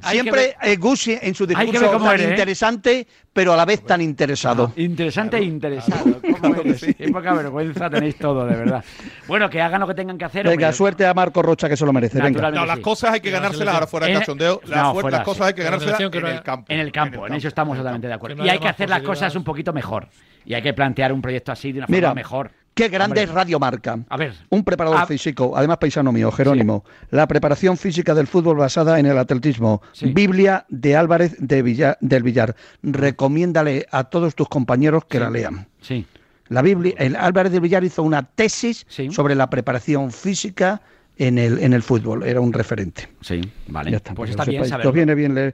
siempre Gucci en su su discurso tan eres, ¿eh? interesante, pero a la vez tan interesado. Ah, interesante e interesado. Claro, ¿Cómo eres? Sí. Qué poca vergüenza tenéis todo, de verdad. Bueno, que hagan lo que tengan que hacer. Venga, hombre. suerte a Marco Rocha, que se lo merece. Venga. No, las cosas hay que ganárselas ahora fuera de cachondeo. Las, fuera, cosas hay que ganárselas en el campo. En el campo, en eso estamos totalmente de acuerdo. Y hay que hacer las cosas un poquito mejor. Y hay que plantear un proyecto así de una forma mejor. Qué grande es Radio Marca. A ver. Un preparador ah. físico, además paisano mío, Jerónimo. La preparación física del fútbol basada en el atletismo. Sí. Biblia de Álvarez de del Villar. Recomiéndale a todos tus compañeros que la lean. Sí. La Biblia, el Álvarez del Villar hizo una tesis sobre la preparación física en el, en el fútbol, era un referente. Sí, vale. Pues está bien saberlo.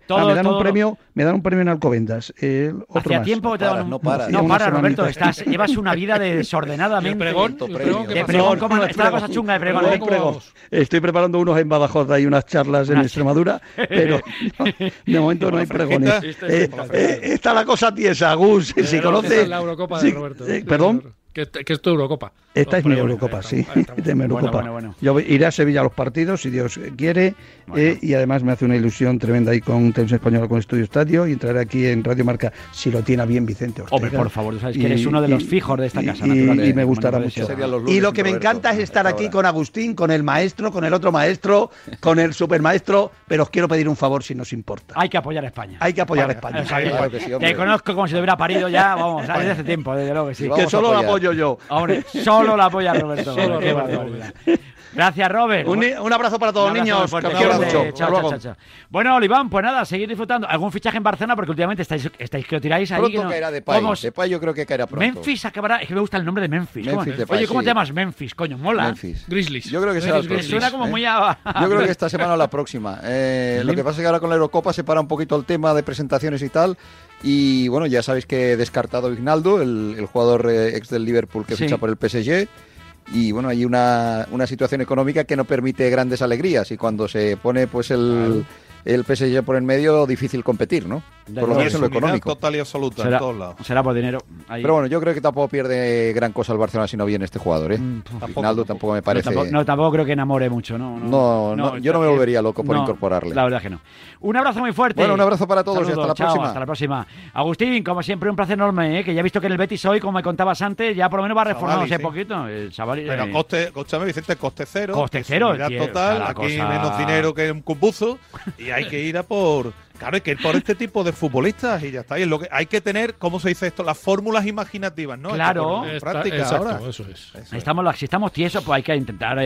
Ah, me dan un premio, me dan un premio en Alcobendas. Eh, Hacía tiempo te dan un... No para, no, para Roberto, estás, llevas una vida de desordenadamente. Pregón, de pregón. Estoy preparando unos en Badajoz y unas charlas en Extremadura, pero de momento no hay pregones. Eh, eh, está la cosa tiesa, Gus, si conoces... la eh, Perdón. Que, que es tu Eurocopa. Esta es mi Eurocopa, sí. Yo iré a Sevilla a los partidos, si Dios quiere, eh, y además me hace una ilusión tremenda ahí con Tensión Española, con Estudio Estadio, y entraré aquí en Radio Marca, si lo tiene bien Vicente Ortega. Hombre, por favor, sabes que eres uno de los fijos de esta casa. Y, natural, y me gustará mucho. Y lo que me encanta es estar aquí con Agustín, con el maestro, con el otro maestro, con el supermaestro, pero os quiero pedir un favor si nos importa. Hay que apoyar a España. Hay que apoyar a España. Te conozco como si te hubiera parido ya, vamos, desde hace tiempo, desde luego que sí. Que solo apoyo yo. Hombre, solo la apoya Roberto. Solo Qué barbaridad. Gracias, Robert. Un, un abrazo para todos, niños. fuerte. Que os mucho. Chao, chao, chao, chao. Bueno, Oliván, pues nada, seguir disfrutando. ¿Algún fichaje en Barcelona? Porque últimamente estáis, estáis que lo tiráis ahí. Pronto que no- caerá Depay. ¿Cómo- Depay yo creo que caerá pronto. Memphis acabará. Es que me gusta el nombre de Memphis. ¿Cómo? Memphis Depay, Oye, ¿cómo sí. te llamas Memphis? Coño, mola. Memphis. Grizzlies. Yo creo que será el próximo, suena como ¿eh? muy a. Yo creo que esta semana o la próxima. Eh, lo que pasa es que ahora con la Eurocopa se para un poquito el tema de presentaciones y tal. Y bueno, ya sabéis que he descartado a Ignaldo, el, el jugador eh, ex del Liverpool que Sí. ficha por el PSG. y bueno, hay una, una situación económica que no permite grandes alegrías y cuando se pone pues el, el PSG por en medio, difícil competir, ¿no? Por lo menos en lo económico. total y absoluta Será, en todos lados. será por dinero. Ahí. Pero bueno, yo creo que tampoco pierde gran cosa el Barcelona si no viene este jugador, ¿eh? Ronaldo tampoco me No, parece... tampoco, no, tampoco creo que enamore mucho, ¿no? No, no, yo no me volvería loco por no, incorporarle. La verdad que no. Un abrazo muy fuerte. Bueno, un abrazo para todos y hasta la chao, próxima. Hasta la próxima. Agustín, como siempre, un placer enorme, ¿eh? que ya he visto que en el Betis hoy, como me contabas antes, ya por lo menos va reformándose sí. poquito. El Pero eh, coste, escúchame, Vicente, coste cero. Coste cero, tío, total, aquí cosa- menos dinero que un cumbuzo y hay que ir a por... Claro, hay que ir por este tipo de futbolistas y ya está. Y es lo que hay que tener, ¿cómo se dice esto? Las fórmulas imaginativas, ¿no? Claro. Está- práctica exacto, ahora. eso es. Estamos, si estamos tiesos, pues hay que intentar eh,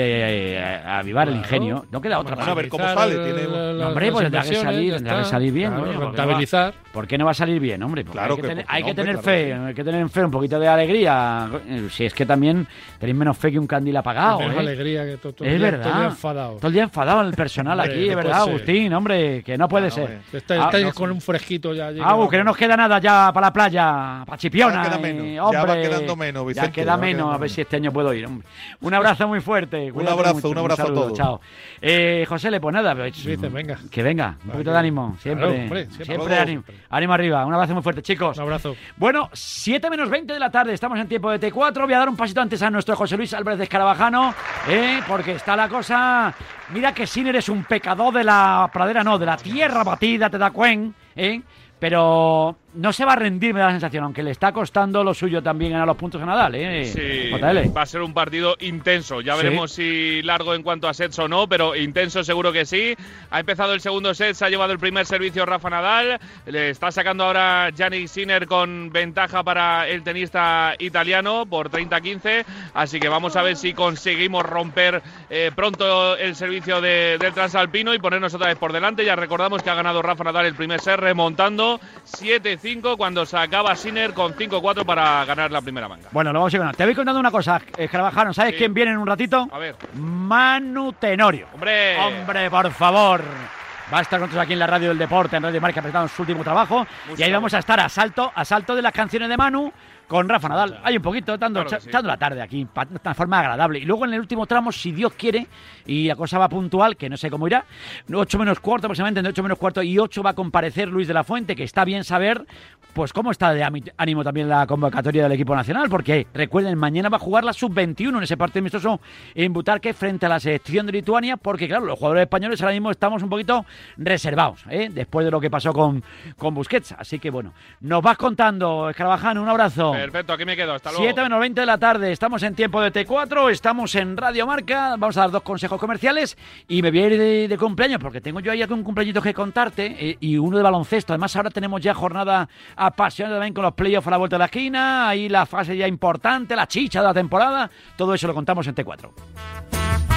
eh, avivar el ingenio. No queda otra. Bueno, a ver cómo sale. Tiene... No, hombre, pues tendrá que salir, tendrá que salir bien. Claro, coño, ¿por qué no va- rentabilizar. ¿Por qué no va a salir bien, hombre? Porque Claro hay que, que tener, hay no, que tener fe, hay que tener fe, un poquito de alegría. Si es que también tenéis menos fe que un candil apagado. Menos ¿eh? alegría que todo, todo es el día- verdad. todo el día enfadado. Todo el día enfadado el personal Hombre, aquí, es verdad. Agustín, hombre, que no puede ser. Está- Ah, no, con un fresquito ya. allí Agus, que no nos queda nada ya para la playa, para Chipiona. Ya queda eh, menos, ya hombre. va quedando menos, Ya Vicente, queda ya menos, a ver menos. si este año puedo ir. hombre. Un abrazo muy fuerte. cuídate abrazo, mucho, un abrazo a saludo, todos. Chao. Eh, José, le pues nada, pues, Dicen, venga. que venga, un poquito de ánimo, siempre. Claro, hombre, siempre. siempre Luego. ánimo, ánimo arriba. Un abrazo muy fuerte, chicos. Un abrazo. Bueno, 7 menos 20 de la tarde, estamos en tiempo de T4. Voy a dar un pasito antes a nuestro José Luis Álvarez de Escarabajano, ¿eh? porque está la cosa. Mira que Sinner es un pecador de la pradera, no, de la tierra batida, te da cuen, ¿eh? pero no se va a rendir, me da la sensación, aunque le está costando lo suyo también ganar los puntos a Nadal. ¿eh? Sí, JL. va a ser un partido intenso. Ya Sí. veremos si largo en cuanto a sets o no, pero intenso seguro que sí. Ha empezado el segundo set, se ha llevado el primer servicio Rafa Nadal. Le está sacando ahora Yannick Sinner con ventaja para el tenista italiano por 30-15. Así que vamos a ver si conseguimos romper eh, pronto el servicio de- del transalpino y ponernos otra vez por delante. Ya recordamos que ha ganado Rafa Nadal el primer set remontando 7-5 cuando sacaba Sinner con 5-4 para ganar la primera manga. Bueno, lo vamos a con- Te voy contando una cosa, Escarabajano. ¿Sabes Sí. quién viene en un ratito? A ver. Manu Tenorio. ¡Hombre! Hombre, por favor. Va a estar con nosotros aquí en la radio del deporte, en Radio Marca, presentando su último trabajo. y ahí vamos a estar a salto, a salto de las canciones de Manu con Rafa Nadal. Hay un poquito, dando, Claro que sí. echando la tarde aquí, de una forma agradable. Y luego en el último tramo, si Dios quiere, y la cosa va puntual, que no sé cómo irá, 8 menos cuarto aproximadamente, entre 8 menos cuarto y 8 va a comparecer Luis de la Fuente, que está bien saber, pues cómo está de ánimo también la convocatoria del equipo nacional, porque recuerden, mañana va a jugar la sub-21 en ese partido amistoso en Butarque frente a la selección de Lituania, porque claro, los jugadores españoles ahora mismo estamos un poquito reservados, ¿eh? después de lo que pasó con, con Busquets. Así que bueno, nos vas contando, Escarabajano, un abrazo. Perfecto, aquí me quedo. Hasta luego. 7 menos 20 de la tarde, estamos en tiempo de T4, estamos en Radio Marca, vamos a dar dos consejos comerciales y me voy a ir de, de cumpleaños porque tengo yo ahí algún cumpleañito que contarte eh, y uno de baloncesto. Además ahora tenemos ya jornada apasionante también con los playoffs a la vuelta de la esquina, ahí la fase ya importante, la chicha de la temporada, todo eso lo contamos en T4.